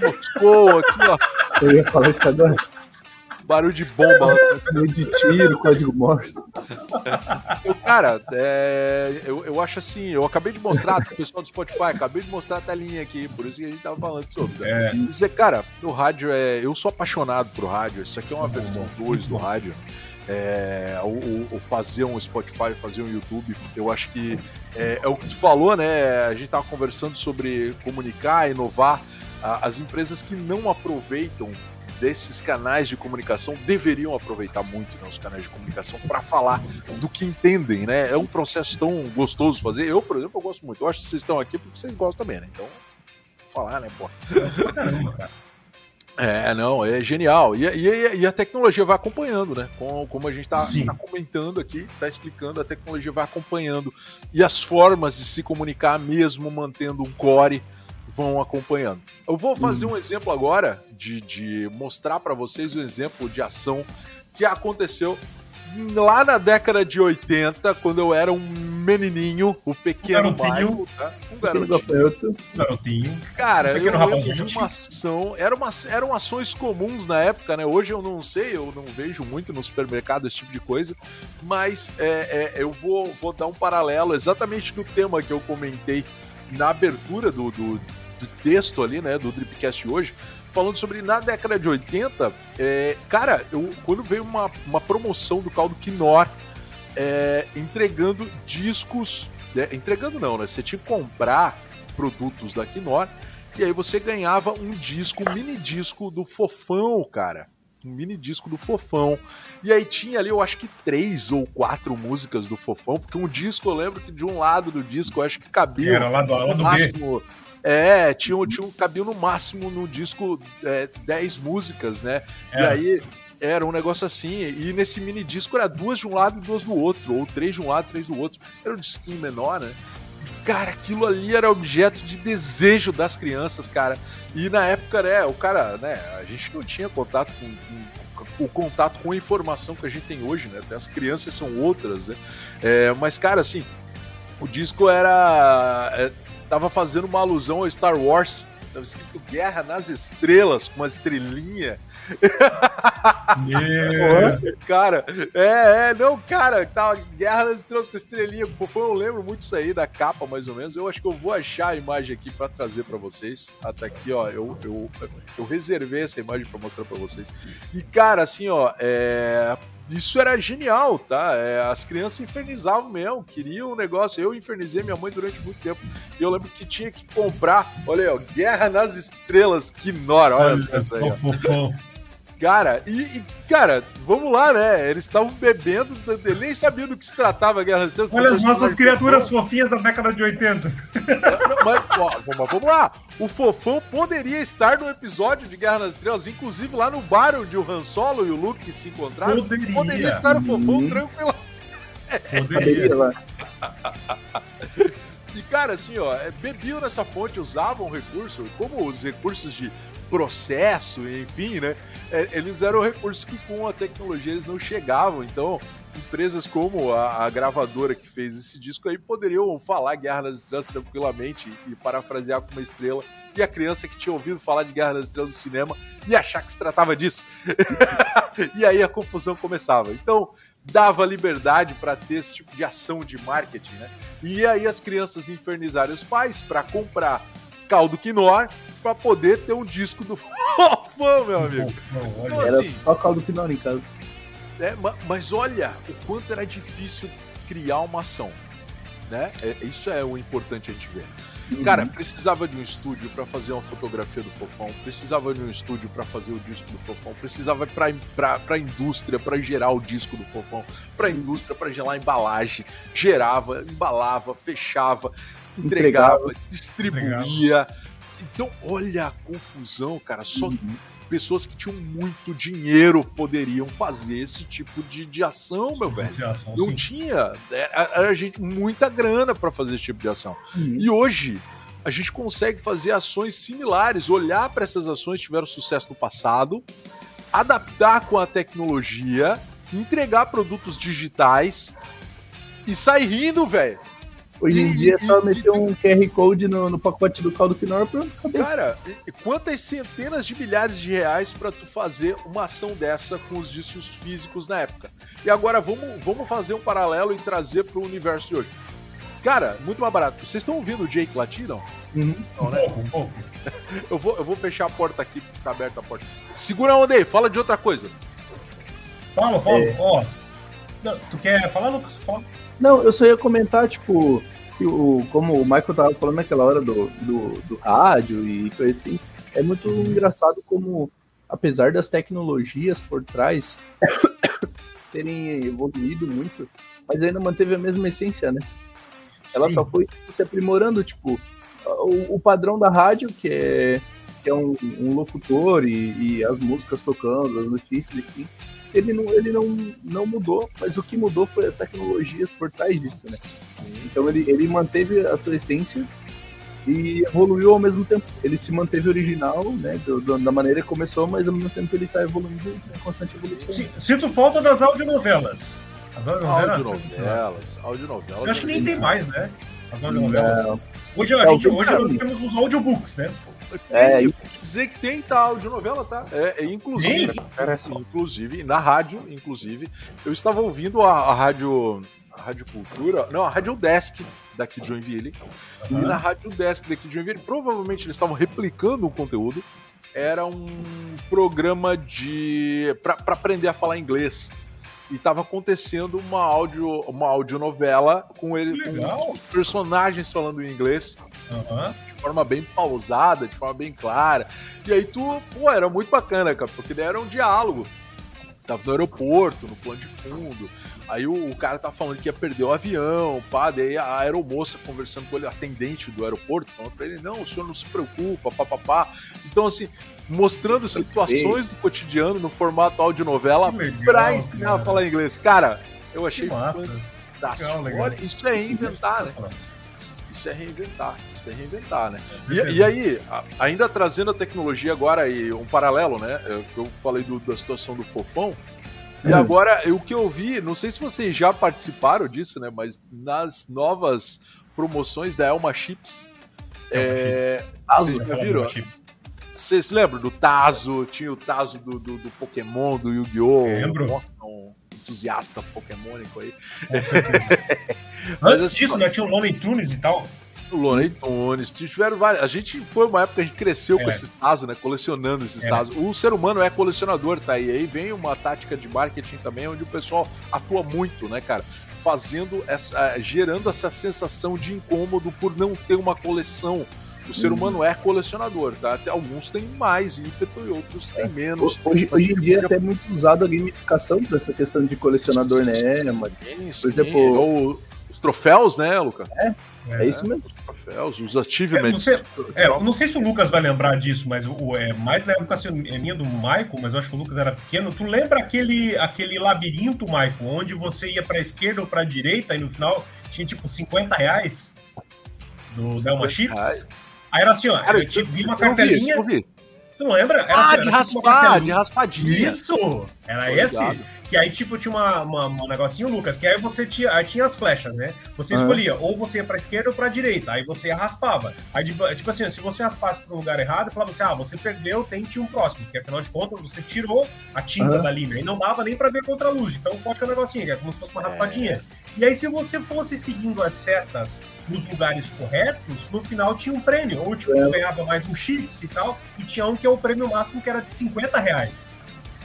Moscou, aqui, ó. Eu ia falar isso agora. Barulho de bomba. de tiro, código Morse. Cara, é, eu, eu acho assim, eu acabei de mostrar pro pessoal do Spotify, acabei de mostrar a telinha aqui, por isso que a gente tava falando sobre. É. Dizer, cara, o rádio é. Eu sou apaixonado por rádio, isso aqui é uma versão 2 do rádio. É, o, o, fazer um Spotify, fazer um YouTube, eu acho que é, é, o que tu falou, né? A gente tava conversando sobre comunicar, inovar. As empresas que não aproveitam desses canais de comunicação deveriam aproveitar muito né, os canais de comunicação para falar do que entendem, né? É um processo tão gostoso fazer. Eu, por exemplo, eu gosto muito. Eu acho que vocês estão aqui porque vocês gostam também, né? Então, falar, né, pô? É, não, é genial. E, e, e, a tecnologia vai acompanhando, né? Como, como a gente está tá comentando aqui, está explicando, a tecnologia vai acompanhando. E as formas de se comunicar, mesmo mantendo um core, vão acompanhando. Eu vou fazer um exemplo agora de, de mostrar para vocês o um exemplo de ação que aconteceu lá na década de 80, quando eu era um menininho, o pequeno um garotinho, tá? um garotinho. garotinho. Cara, um eu lembro de uma ação, era uma, eram ações comuns na época, né? Hoje eu não sei, eu não vejo muito no supermercado esse tipo de coisa, mas é, é, eu vou, vou dar um paralelo exatamente do tema que eu comentei na abertura do, do texto ali, né, do Dripcast hoje, falando sobre na década de 80, é, cara, eu, quando veio uma, uma promoção do caldo Quinor é, entregando discos, é, entregando não, né, você tinha que comprar produtos da Quinor e aí você ganhava um disco, um mini disco do Fofão, cara um mini disco do Fofão. E aí tinha ali, eu acho que três ou quatro músicas do Fofão, porque um disco, eu lembro que de um lado do disco, eu acho que cabia. Era lá do, lá do máximo, B. É, tinha, tinha um, cabia no máximo no disco é, 10 músicas, né? É. E aí era um negócio assim, e nesse mini disco era duas de um lado e duas do outro, ou três de um lado e três do outro. Era um disquinho menor, né? Cara, aquilo ali era objeto de desejo das crianças, cara. E na época, né, o cara, né, a gente não tinha contato com, com o contato com a informação que a gente tem hoje, né? As crianças são outras, né? É, mas, cara, assim, o disco era. Tava fazendo uma alusão ao Star Wars. Tava escrito Guerra nas Estrelas, com uma estrelinha. Yeah. cara, é, é, não, cara, tava Guerra nas Estrelas com estrelinha. Foi, eu lembro muito isso aí da capa, mais ou menos. Eu acho que eu vou achar a imagem aqui para trazer para vocês. Até aqui, ó, eu, eu, eu reservei essa imagem para mostrar para vocês. E, cara, assim, ó, é, isso era genial, tá? É, as crianças infernizavam mesmo, queriam um negócio. Eu infernizei minha mãe durante muito tempo. E eu lembro que tinha que comprar, olha aí, ó, Guerra nas Estrelas, que nora, olha, olha essa aí. Cara, e, e, cara, vamos lá, né? Eles estavam bebendo, ele nem sabia do que se tratava a Guerra nas Estrelas. Olha as nossas criaturas fofinhas da década de 80. Não, mas, ó, vamos, vamos lá. O Fofão poderia estar no episódio de Guerra nas Estrelas, inclusive lá no bar onde o Han Solo e o Luke se encontraram. Poderia, poderia estar o Fofão uhum. tranquilo. Poderia. E, cara, assim, ó, é, bebiam nessa fonte, usavam o recurso, como os recursos de processo, enfim, né? É, eles eram recursos que com a tecnologia eles não chegavam. Então, empresas como a, a, gravadora que fez esse disco aí poderiam falar Guerra nas Estrelas tranquilamente e, e parafrasear com uma estrela. E a criança que tinha ouvido falar de Guerra nas Estrelas do cinema ia achar que se tratava disso. e aí a confusão começava. Então, dava liberdade para ter esse tipo de ação de marketing, né? E aí as crianças infernizarem os pais para comprar caldo quinor para poder ter um disco do Fofão, meu amigo. Não, então, era assim, só caldo quinor em casa. É, mas olha o quanto era difícil criar uma ação. Né? É, isso é o importante a gente ver. Uhum. Cara, precisava de um estúdio para fazer uma fotografia do Fofão, precisava de um estúdio para fazer o disco do Fofão, precisava para a indústria para gerar o disco do Fofão, para a indústria para gerar a embalagem, gerava, embalava, fechava, entregava, entregava distribuía. Entregava. Então, olha a confusão, cara. Só uhum. Pessoas que tinham muito dinheiro poderiam fazer esse tipo de, de ação, meu velho. Ação, Não sim. tinha. Era, era, gente, muita grana para fazer esse tipo de ação. Uhum. E hoje a gente consegue fazer ações similares, olhar para essas ações que tiveram sucesso no passado, adaptar com a tecnologia, entregar produtos digitais e sai rindo, velho. Hoje em dia é só meter um QR Code no, no pacote do caldo quinoa pra. Cara, quantas centenas de milhares de reais para tu fazer uma ação dessa com os discos físicos na época? E agora vamos, vamos fazer um paralelo e trazer pro universo de hoje. Cara, muito mais barato. Vocês estão ouvindo o Jake latir, não? Uhum. Não, né? Pouco, pouco. eu, vou, eu vou fechar a porta aqui, porque tá aberta a porta. Segura onde aí, fala de outra coisa. Fala, fala. É... Ó, tu quer falar, Lucas? Fala. Não, eu só ia comentar, tipo, que o, como o Michael tava falando naquela hora do, do, do rádio e coisa assim, é muito engraçado como, apesar das tecnologias por trás terem evoluído muito, mas ainda manteve a mesma essência, né? Sim. Ela só foi se aprimorando, tipo, o, o padrão da rádio, que é, que é um, um locutor e, e, as músicas tocando, as notícias, enfim, ele não, ele não, não mudou, mas o que mudou foi as tecnologias por trás disso, né? Então ele, ele manteve a sua essência e evoluiu ao mesmo tempo. Ele se manteve original, né, do, do, da maneira que começou, mas ao mesmo tempo ele está evoluindo em constante evolução. Sinto falta das audionovelas. As audionovelas, audionovelas, audionovelas. Eu acho que nem tem mais, né? As audionovelas. Hoje, a gente, hoje nós temos os audiobooks, né? É, eu dizer que tem tá audionovela, tá? É, é inclusive, inclusive, na rádio, inclusive, eu estava ouvindo a, a rádio a Rádio Cultura, não, a Rádio Desk daqui de Joinville. Uhum. E na Rádio Desk daqui de Joinville, provavelmente eles estavam replicando o conteúdo. Era um programa de para aprender a falar inglês. E estava acontecendo uma áudio uma audionovela com ele com personagens falando em inglês. Uhum. De forma bem pausada, de forma bem clara. E aí tu, pô, era muito bacana, cara, porque daí era um diálogo. Tava no aeroporto, no plano de fundo Aí o, o, cara tá falando que ia perder o avião, pá, daí a aeromoça conversando com ele, atendente do aeroporto, falando pra ele, não, o senhor não se preocupa, papapá. Então, assim, mostrando situações do cotidiano no formato audionovela pra ensinar cara. a falar inglês. Cara, eu achei fantástico. Legal, legal. Olha, isso é reinventar, né? Isso é reinventar, isso é reinventar, né? E, e, aí, ainda trazendo a tecnologia agora e um paralelo, né? Eu, falei do, da situação do Fofão, e agora, o que eu vi, não sei se vocês já participaram disso, né? Mas nas novas promoções da Elma Chips. É, vocês já viram? Vocês lembram do Tazo? Tinha o Tazo do, do, do Pokémon, do Yu-Gi-Oh! Lembro. Um entusiasta pokémonico aí. Antes disso, né? Tinha o Looney Tunes e tal. O Looney Tunes, tiveram várias. A gente foi uma época que a gente cresceu é. com esses tazos, né? Colecionando esses é. tazos. O ser humano é colecionador, tá? E aí vem uma tática de marketing também, onde o pessoal atua muito, né, cara? Fazendo essa. gerando essa sensação de incômodo por não ter uma coleção. O ser uhum. humano é colecionador, tá? Até alguns têm mais ímpeto e outros têm é. menos. Hoje, hoje em dia é até muito usado a gamificação dessa questão de colecionador, né? Mas, por exemplo. Ou os troféus, né, Luca? É, é, é isso mesmo troféus, os achievements. É, não, sei, é, não sei se o Lucas vai lembrar disso, mas o, é, mais na época assim, é minha do Michael, mas eu acho que o Lucas era pequeno. Tu lembra aquele, aquele labirinto, Michael, onde você ia pra esquerda ou pra direita e no final tinha tipo 50 reais do Delma Chips? Reais. Aí era assim, ó, Cara, eu, eu, vi uma cartelinha. Eu vi, Tu não lembra? Era, ah, assim, de tipo raspar, tipo de raspadinha. Isso! Era esse. Que aí, tipo, tinha uma, uma, um negocinho, Lucas, que aí você tinha, aí tinha as flechas, né? Você escolhia, ou você ia pra esquerda ou pra direita, aí você raspava. Aí, tipo, tipo assim, se você raspasse pro lugar errado, falava assim, ah, você perdeu, tente um próximo, porque afinal de contas você tirou a tinta uhum. da linha, e não dava nem pra ver contra a luz. Então pode ficar um negocinho, que é como se fosse uma é. raspadinha. E aí, se você fosse seguindo as setas nos lugares corretos, no final tinha um prêmio. Ou tipo, é. ganhava mais um chips e tal, e tinha um que é o prêmio máximo que era de 50 reais.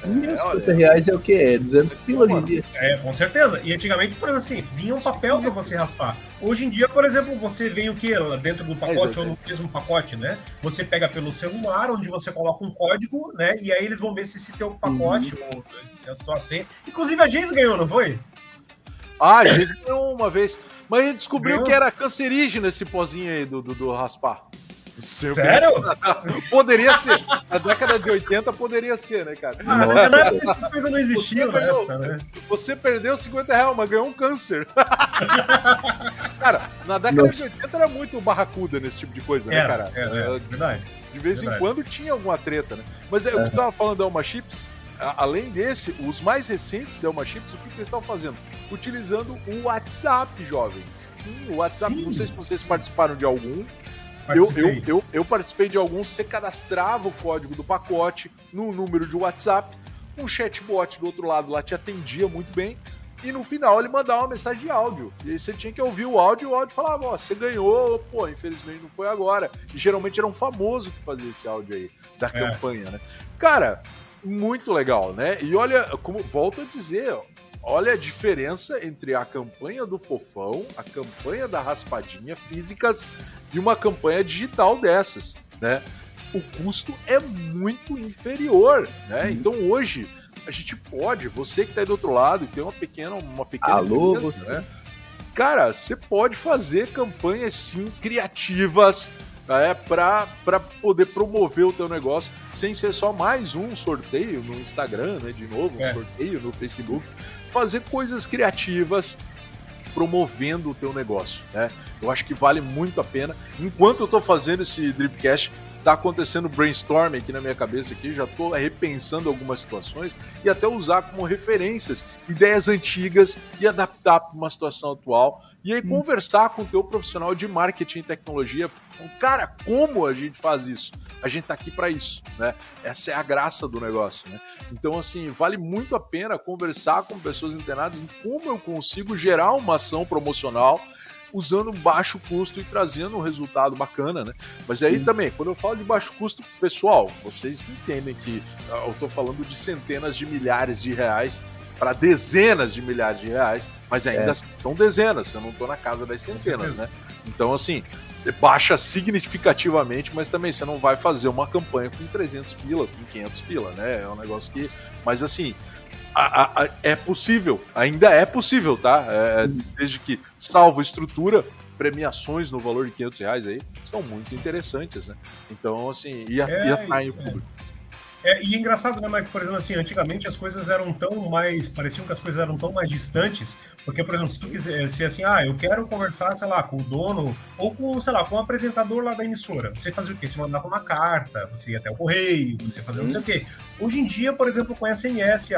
É, 50 reais é o quê? 200 pila hoje em dia. É, com certeza. E antigamente, por exemplo, assim, vinha um papel para você raspar. Hoje em dia, por exemplo, você vem o quê? Dentro do pacote ou no mesmo pacote, né? Você pega pelo celular, onde você coloca um código, né? E aí eles vão ver se esse teu pacote, uhum. ou se a sua senha. Inclusive a Geis ganhou, não foi? Ah, a Geis ganhou uma vez. Mas a gente descobriu ganhou? que era cancerígeno esse pozinho aí do, do, do raspar. Sério? poderia ser. Na década de 80 poderia ser, né, cara? Ah, na época essas coisas não existiam, você, época, né? você perdeu 50 reais, mas ganhou um câncer. cara, na década Nossa. de 80 era muito barracuda nesse tipo de coisa, né, cara? É, é, verdade. De vez verdade. em quando tinha alguma treta, né? Mas é, o que tu tava falando é uma chips. além desse, os mais recentes Delma Chips, o que, que eles estão fazendo? Utilizando o WhatsApp, jovens. Sim, o WhatsApp, Sim. não sei se vocês participaram de algum. Eu, eu, eu, eu, participei de alguns, você cadastrava o código do pacote no número de WhatsApp, um chatbot do outro lado lá te atendia muito bem, e no final ele mandava uma mensagem de áudio. E aí você tinha que ouvir o áudio e o áudio falava, ó, você ganhou, pô, infelizmente não foi agora. E geralmente era um famoso que fazia esse áudio aí, da é. campanha, né? Cara, muito legal, né? E olha, como volto a dizer, olha a diferença entre a campanha do Fofão, a campanha da Raspadinha físicas e uma campanha digital dessas, né? O custo é muito inferior, né? Então hoje a gente pode, você que está aí do outro lado e tem uma pequena, uma pequena Alô, empresa, né? Cara, você pode fazer campanhas sim criativas é, para poder promover o teu negócio sem ser só mais um sorteio no Instagram, né? De novo, um é. sorteio no Facebook. Fazer coisas criativas promovendo o teu negócio, né? Eu acho que vale muito a pena. Enquanto eu estou fazendo esse Dripcast, tá acontecendo brainstorming aqui na minha cabeça aqui, já tô repensando algumas situações e até usar como referências ideias antigas e adaptar para uma situação atual. E aí hum. conversar com o teu profissional de marketing e tecnologia, cara, como a gente faz isso? A gente tá aqui para isso, né? Essa é a graça do negócio, né? Então assim, vale muito a pena conversar com pessoas internadas em como eu consigo gerar uma ação promocional usando baixo custo e trazendo um resultado bacana, né? Mas aí Sim. também, quando eu falo de baixo custo, pessoal, vocês entendem que ah, eu estou falando de centenas de milhares de reais para dezenas de milhares de reais, mas ainda é. são dezenas, eu não estou na casa das centenas, né? Então, assim, baixa significativamente, mas também você não vai fazer uma campanha com 300 pila, com 500 pila, né? É um negócio que. Mas, assim, a, a, é possível, ainda é possível, tá? É, é desde que, salvo estrutura, premiações no valor de 500 reais aí são muito interessantes, né? Então, assim, e, é, e atraem o público. É, e é engraçado, né, Mike? Por exemplo, assim, antigamente as coisas eram tão mais. pareciam que as coisas eram tão mais distantes. Porque, por exemplo, se tu quiser, se assim, ah, eu quero conversar, sei lá, com o dono, ou com, sei lá, com o apresentador lá da emissora. Você fazia o quê? Você mandava uma carta, você ia até o correio, você fazia não sei o quê. Hoje em dia, por exemplo, com SMS,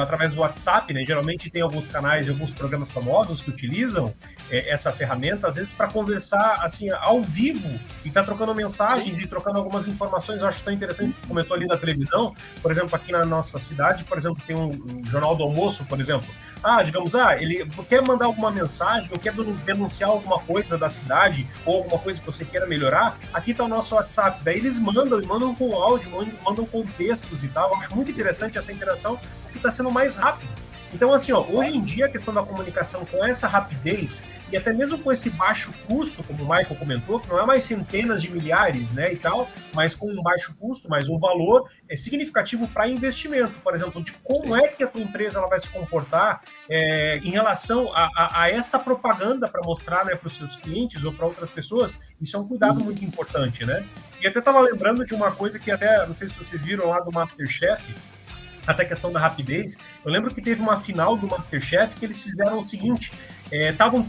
através do WhatsApp, né? Geralmente tem alguns canais e alguns programas famosos que utilizam é, essa ferramenta, às vezes, para conversar assim, ao vivo e tá trocando mensagens e trocando algumas informações. Eu acho tão interessante que comentou ali na televisão. Por exemplo, aqui na nossa cidade, por exemplo, tem um, um Jornal do Almoço, por exemplo ah, digamos, ah, ele quer mandar alguma mensagem ou quer denunciar alguma coisa da cidade ou alguma coisa que você queira melhorar, aqui está o nosso WhatsApp. Daí eles mandam e mandam com áudio, mandam com textos e tal. Acho muito interessante essa interação, porque está sendo mais rápido. Então, assim, ó, hoje em dia a questão da comunicação com essa rapidez e até mesmo com esse baixo custo, como o Michael comentou, que não é mais centenas de milhares, né, e tal, mas com um baixo custo, mas um valor é significativo para investimento, por exemplo, de como é que a tua empresa ela vai se comportar é, em relação a, a, a esta propaganda para mostrar né, para os seus clientes ou para outras pessoas, isso é um cuidado muito importante, né? E até estava lembrando de uma coisa que até, não sei se vocês viram lá do Masterchef, até a questão da rapidez. Eu lembro que teve uma final do Masterchef que eles fizeram o seguinte: estavam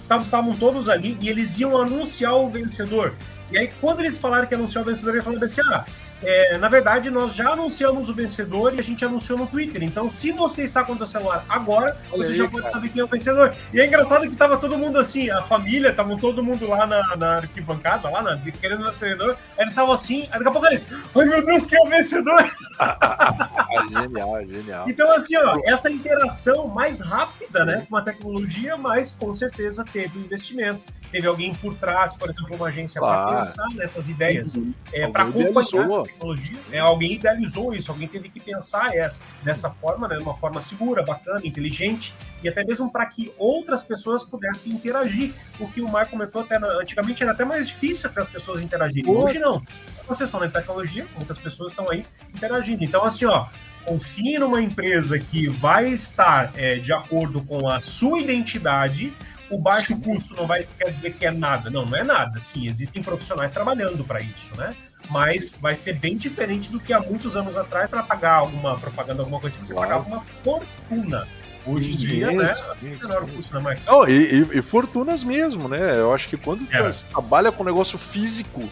é, todos ali e eles iam anunciar o vencedor. E aí, quando eles falaram que anunciar o vencedor, eles falaram assim: ah, é, na verdade, nós já anunciamos o vencedor e a gente anunciou no Twitter. Então, se você está com o seu celular agora, você aí, já pode cara. saber quem é o vencedor. E é engraçado que tava todo mundo assim, a família, estavam todo mundo lá na, na arquibancada, lá na, querendo o vencedor. Eles estavam assim, aí daqui a pouco eles, ai meu Deus, quem é o vencedor? genial, genial. Então, assim, ó, essa interação mais rápida, né, com a tecnologia, mas com certeza teve um investimento teve alguém por trás, por exemplo, uma agência claro. para pensar nessas ideias, uhum. é, para acompanhar essa tecnologia. É, alguém idealizou isso, alguém teve que pensar essa, dessa forma, né, uma forma segura, bacana, inteligente, e até mesmo para que outras pessoas pudessem interagir. O que o Marco comentou até antigamente era até mais difícil até as pessoas interagirem. Hoje não. É uma sessão de tecnologia, muitas pessoas estão aí interagindo. Então, assim, ó, confie numa empresa que vai estar é, de acordo com a sua identidade, o baixo custo não vai quer dizer que é nada. Não, não é nada. Sim, existem profissionais trabalhando para isso, né? Mas vai ser bem diferente do que há muitos anos atrás para pagar alguma propaganda, alguma coisa que você claro. pagava uma fortuna. Hoje em dia, né? Menor custo, né, Não, e, e, e, fortunas mesmo, né? Eu acho que quando é. você trabalha com negócio físico,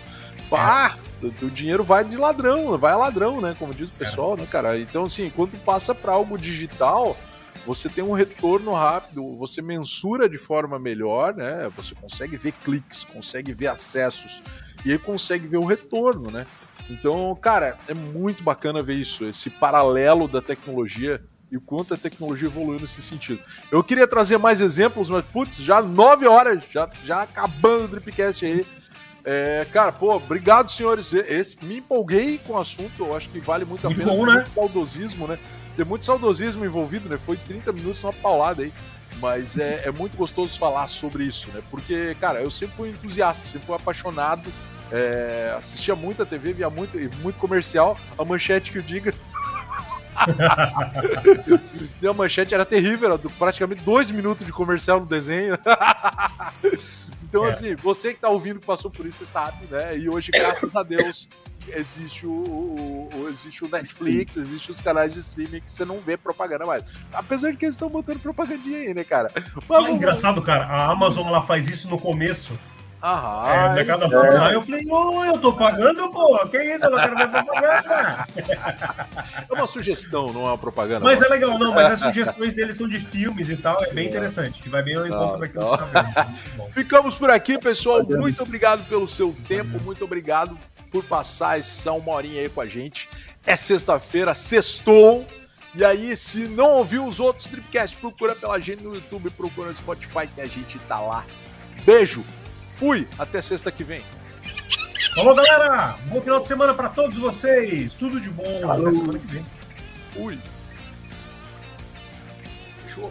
pá, O dinheiro vai de ladrão, vai a ladrão, né? Como diz o pessoal, né, cara? Então, assim, quando passa para algo digital, você tem um retorno rápido, você mensura de forma melhor, né? Você consegue ver cliques, consegue ver acessos e aí consegue ver o retorno, né? Então, cara, é muito bacana ver isso, esse paralelo da tecnologia e o quanto a tecnologia evoluiu nesse sentido. Eu queria trazer mais exemplos, mas, putz, já nove horas, já, já acabando o Dripcast aí. É, cara, pô, obrigado, senhores. Esse, me empolguei com o assunto, eu acho que vale muito a pena. Bom, né? Muito saudosismo, né? Tem muito saudosismo envolvido, né? Foi 30 minutos, uma paulada aí. Mas é, é muito gostoso falar sobre isso, né? Porque, cara, eu sempre fui entusiasta, sempre fui apaixonado é, assistia muita TV, via muito, muito comercial. A manchete que eu diga. e a manchete era terrível, era praticamente dois minutos de comercial no desenho. então, é. assim, você que tá ouvindo que passou por isso, você sabe, né? E hoje, graças a Deus, existe o, o, o, existe o Netflix, existe os canais de streaming que você não vê propaganda mais. Apesar de que eles estão botando propagandinha aí, né, cara? Mas, é engraçado, cara. A Amazon ela faz isso no começo Aham. É, mercado é. eu falei, ô, eu tô pagando, pô, que isso, eu não quero ver propaganda. É uma sugestão, não é uma propaganda. Mas não. é legal, não, mas as sugestões deles são de filmes e tal, é bem interessante, que vai bem ao encontro daquilo que tá vendo. Ficamos por aqui, pessoal, muito obrigado pelo seu tempo, muito obrigado por passar essa uma horinha aí com a gente. É sexta-feira, sextou. E aí, se não ouviu os outros Tripcasts, procura pela gente no YouTube, procura no Spotify que a gente tá lá. Beijo! Fui, até sexta que vem. Falou, galera! Bom final de semana para todos vocês. Tudo de bom. Até semana que vem. Fui. Fechou.